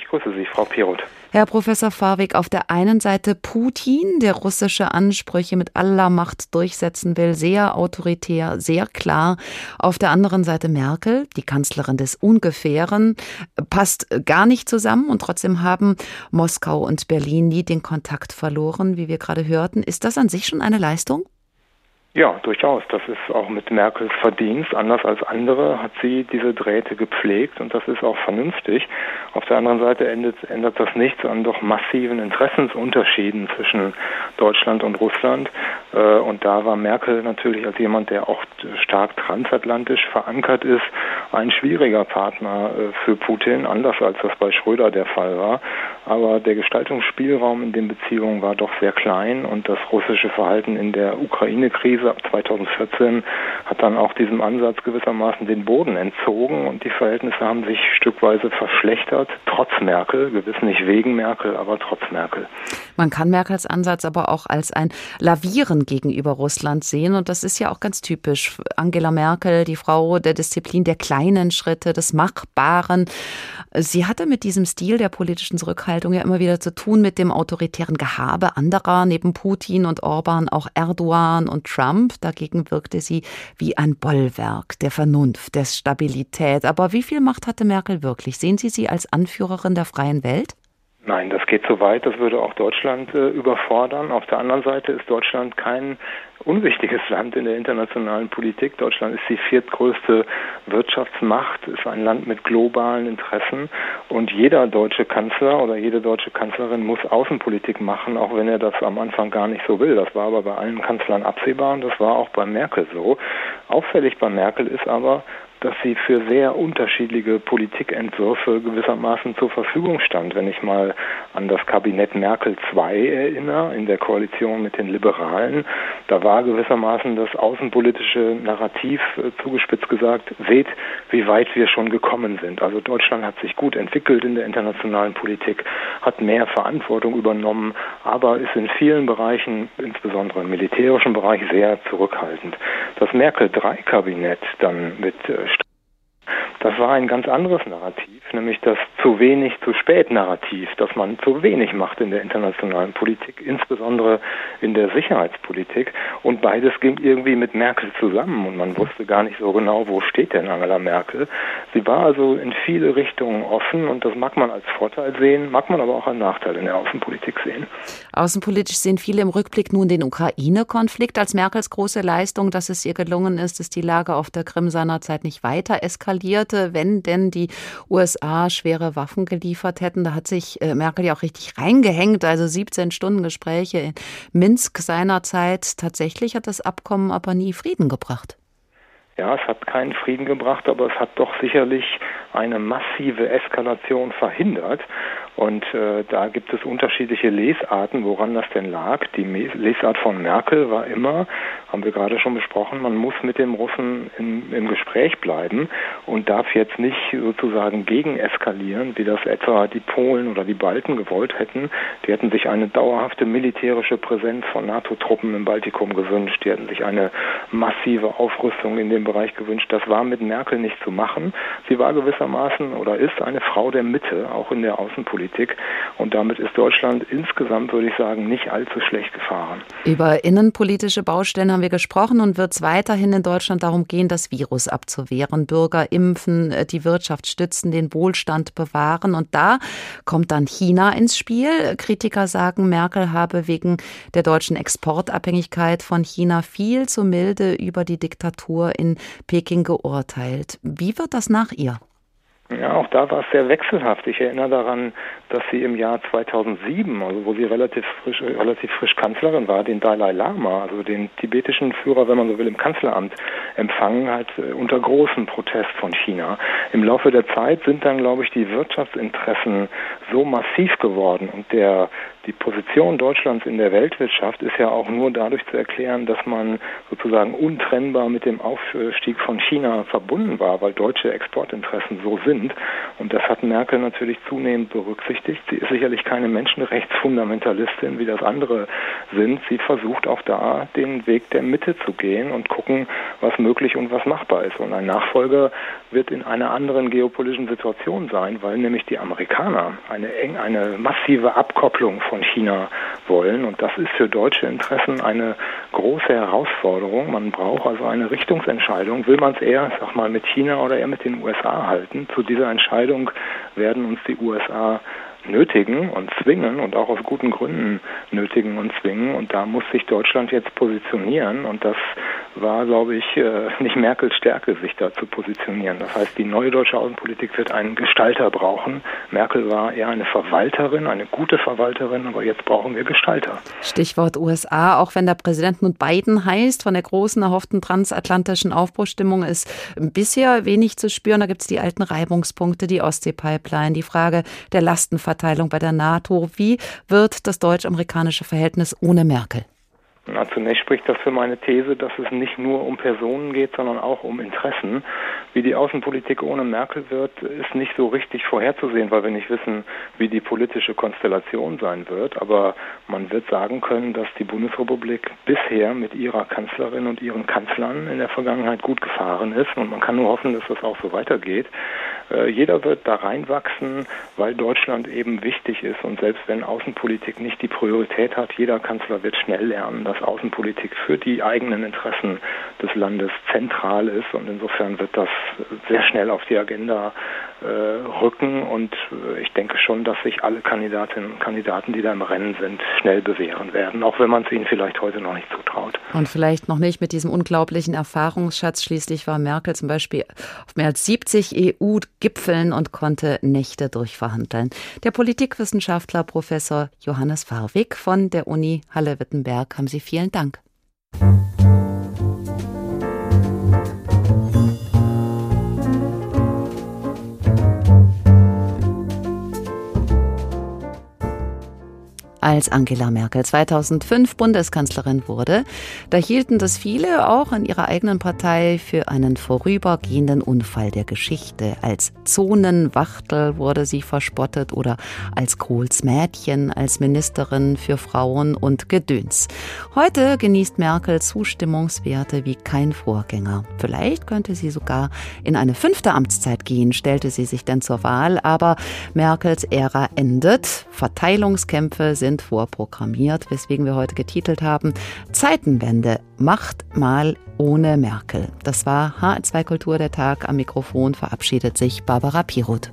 Ich grüße Sie, Frau Piroth. Herr Professor Farwig, auf der einen Seite Putin, der russische Ansprüche mit aller Macht durchsetzen will, sehr autoritär, sehr klar. Auf der anderen Seite Merkel, die Kanzlerin des Ungefähren, passt gar nicht zusammen und trotzdem haben Moskau und Berlin nie den Kontakt verloren, wie wir gerade hörten. Ist das an sich schon eine Leistung? Ja, durchaus. Das ist auch mit Merkels Verdienst. Anders als andere hat sie diese Drähte gepflegt und das ist auch vernünftig. Auf der anderen Seite ändert, ändert das nichts an doch massiven Interessensunterschieden zwischen Deutschland und Russland. Äh, und da war Merkel natürlich als jemand, der auch stark transatlantisch verankert ist, ein schwieriger Partner äh, für Putin, anders als das bei Schröder der Fall war. Aber der Gestaltungsspielraum in den Beziehungen war doch sehr klein und das russische Verhalten in der Ukraine-Krise ab 2014 hat dann auch diesem Ansatz gewissermaßen den Boden entzogen und die Verhältnisse haben sich stückweise verschlechtert, trotz Merkel, gewiss nicht wegen Merkel, aber trotz Merkel. Man kann Merkels Ansatz aber auch als ein Lavieren gegenüber Russland sehen und das ist ja auch ganz typisch. Angela Merkel, die Frau der Disziplin der kleinen Schritte, des Machbaren. Sie hatte mit diesem Stil der politischen Zurückhaltung ja immer wieder zu tun mit dem autoritären Gehabe anderer, neben Putin und Orban auch Erdogan und Trump. Dagegen wirkte sie wie ein Bollwerk der Vernunft, der Stabilität. Aber wie viel Macht hatte Merkel wirklich? Sehen Sie sie als Anführerin der freien Welt? Nein, das geht zu weit. Das würde auch Deutschland äh, überfordern. Auf der anderen Seite ist Deutschland kein unwichtiges Land in der internationalen Politik. Deutschland ist die viertgrößte Wirtschaftsmacht, ist ein Land mit globalen Interessen und jeder deutsche Kanzler oder jede deutsche Kanzlerin muss Außenpolitik machen, auch wenn er das am Anfang gar nicht so will. Das war aber bei allen Kanzlern absehbar und das war auch bei Merkel so. Auffällig bei Merkel ist aber, dass sie für sehr unterschiedliche Politikentwürfe gewissermaßen zur Verfügung stand. Wenn ich mal an das Kabinett Merkel II erinnere, in der Koalition mit den Liberalen, da war gewissermaßen das außenpolitische Narrativ äh, zugespitzt gesagt, seht, wie weit wir schon gekommen sind. Also Deutschland hat sich gut entwickelt in der internationalen Politik, hat mehr Verantwortung übernommen, aber ist in vielen Bereichen, insbesondere im militärischen Bereich, sehr zurückhaltend. Das Merkel III-Kabinett dann mit äh, das war ein ganz anderes Narrativ, nämlich das zu wenig, zu spät Narrativ, dass man zu wenig macht in der internationalen Politik, insbesondere in der Sicherheitspolitik. Und beides ging irgendwie mit Merkel zusammen und man wusste gar nicht so genau, wo steht denn Angela Merkel. Sie war also in viele Richtungen offen und das mag man als Vorteil sehen, mag man aber auch als Nachteil in der Außenpolitik sehen. Außenpolitisch sehen viele im Rückblick nun den Ukraine-Konflikt als Merkels große Leistung, dass es ihr gelungen ist, dass die Lage auf der Krim seinerzeit nicht weiter eskalierte, wenn denn die USA schwere Waffen geliefert hätten. Da hat sich äh, Merkel ja auch richtig reingehängt, also 17 Stunden Gespräche in Minsk seinerzeit. Tatsächlich hat das Abkommen aber nie Frieden gebracht. Ja, es hat keinen Frieden gebracht, aber es hat doch sicherlich eine massive Eskalation verhindert. Und äh, da gibt es unterschiedliche Lesarten, woran das denn lag. Die Lesart von Merkel war immer, haben wir gerade schon besprochen, man muss mit dem Russen in, im Gespräch bleiben und darf jetzt nicht sozusagen gegen eskalieren, wie das etwa die Polen oder die Balten gewollt hätten. Die hätten sich eine dauerhafte militärische Präsenz von NATO-Truppen im Baltikum gewünscht. Die hätten sich eine massive Aufrüstung in dem Bereich gewünscht. Das war mit Merkel nicht zu machen. Sie war gewissermaßen oder ist eine Frau der Mitte, auch in der Außenpolitik. Politik. Und damit ist Deutschland insgesamt, würde ich sagen, nicht allzu schlecht gefahren. Über innenpolitische Baustellen haben wir gesprochen und wird es weiterhin in Deutschland darum gehen, das Virus abzuwehren, Bürger impfen, äh, die Wirtschaft stützen, den Wohlstand bewahren. Und da kommt dann China ins Spiel. Kritiker sagen, Merkel habe wegen der deutschen Exportabhängigkeit von China viel zu milde über die Diktatur in Peking geurteilt. Wie wird das nach ihr? Ja, auch da war es sehr wechselhaft. Ich erinnere daran, dass sie im Jahr 2007, also wo sie relativ frisch, relativ frisch Kanzlerin war, den Dalai Lama, also den tibetischen Führer, wenn man so will, im Kanzleramt empfangen hat, äh, unter großem Protest von China. Im Laufe der Zeit sind dann, glaube ich, die Wirtschaftsinteressen so massiv geworden und der die Position Deutschlands in der Weltwirtschaft ist ja auch nur dadurch zu erklären, dass man sozusagen untrennbar mit dem Aufstieg von China verbunden war, weil deutsche Exportinteressen so sind. Und das hat Merkel natürlich zunehmend berücksichtigt. Sie ist sicherlich keine Menschenrechtsfundamentalistin, wie das andere sind. Sie versucht auch da den Weg der Mitte zu gehen und gucken, was möglich und was machbar ist. Und ein Nachfolger wird in einer anderen geopolitischen Situation sein, weil nämlich die Amerikaner eine eng, eine massive Abkopplung von China wollen. Und das ist für deutsche Interessen eine große Herausforderung. Man braucht also eine Richtungsentscheidung. Will man es eher, sag mal, mit China oder eher mit den USA halten? Zu dieser Entscheidung werden uns die USA nötigen und zwingen und auch aus guten Gründen nötigen und zwingen. Und da muss sich Deutschland jetzt positionieren. Und das war, glaube ich, äh, nicht Merkels Stärke, sich da zu positionieren. Das heißt, die neue deutsche Außenpolitik wird einen Gestalter brauchen. Merkel war eher eine Verwalterin, eine gute Verwalterin, aber jetzt brauchen wir Gestalter. Stichwort USA, auch wenn der Präsident nun Biden heißt, von der großen erhofften transatlantischen Aufbruchstimmung ist bisher wenig zu spüren. Da gibt es die alten Reibungspunkte, die Ostsee-Pipeline, die Frage der Lastenverteilung Machtverteilung bei der NATO. Wie wird das deutsch-amerikanische Verhältnis ohne Merkel? Na, zunächst spricht das für meine These, dass es nicht nur um Personen geht, sondern auch um Interessen. Wie die Außenpolitik ohne Merkel wird, ist nicht so richtig vorherzusehen, weil wir nicht wissen, wie die politische Konstellation sein wird. Aber man wird sagen können, dass die Bundesrepublik bisher mit ihrer Kanzlerin und ihren Kanzlern in der Vergangenheit gut gefahren ist. Und man kann nur hoffen, dass das auch so weitergeht. Äh, jeder wird da reinwachsen, weil Deutschland eben wichtig ist. Und selbst wenn Außenpolitik nicht die Priorität hat, jeder Kanzler wird schnell lernen, dass Außenpolitik für die eigenen Interessen des Landes zentral ist. Und insofern wird das sehr schnell auf die Agenda äh, rücken. Und äh, ich denke schon, dass sich alle Kandidatinnen und Kandidaten, die da im Rennen sind, schnell bewähren werden, auch wenn man es ihnen vielleicht heute noch nicht zutraut. Und vielleicht noch nicht mit diesem unglaublichen Erfahrungsschatz. Schließlich war Merkel zum Beispiel auf mehr als 70 EU-Gipfeln und konnte Nächte durchverhandeln. Der Politikwissenschaftler Professor Johannes Farwig von der Uni Halle-Wittenberg haben Sie vielen Dank. Als Angela Merkel 2005 Bundeskanzlerin wurde, da hielten das viele auch in ihrer eigenen Partei für einen vorübergehenden Unfall der Geschichte. Als Zonenwachtel wurde sie verspottet oder als Kohls Mädchen, als Ministerin für Frauen und Gedöns. Heute genießt Merkel Zustimmungswerte wie kein Vorgänger. Vielleicht könnte sie sogar in eine fünfte Amtszeit gehen, stellte sie sich denn zur Wahl, aber Merkels Ära endet. Verteilungskämpfe sind sind vorprogrammiert, weswegen wir heute getitelt haben Zeitenwende, Macht mal ohne Merkel. Das war HR2 Kultur der Tag. Am Mikrofon verabschiedet sich Barbara Piroth.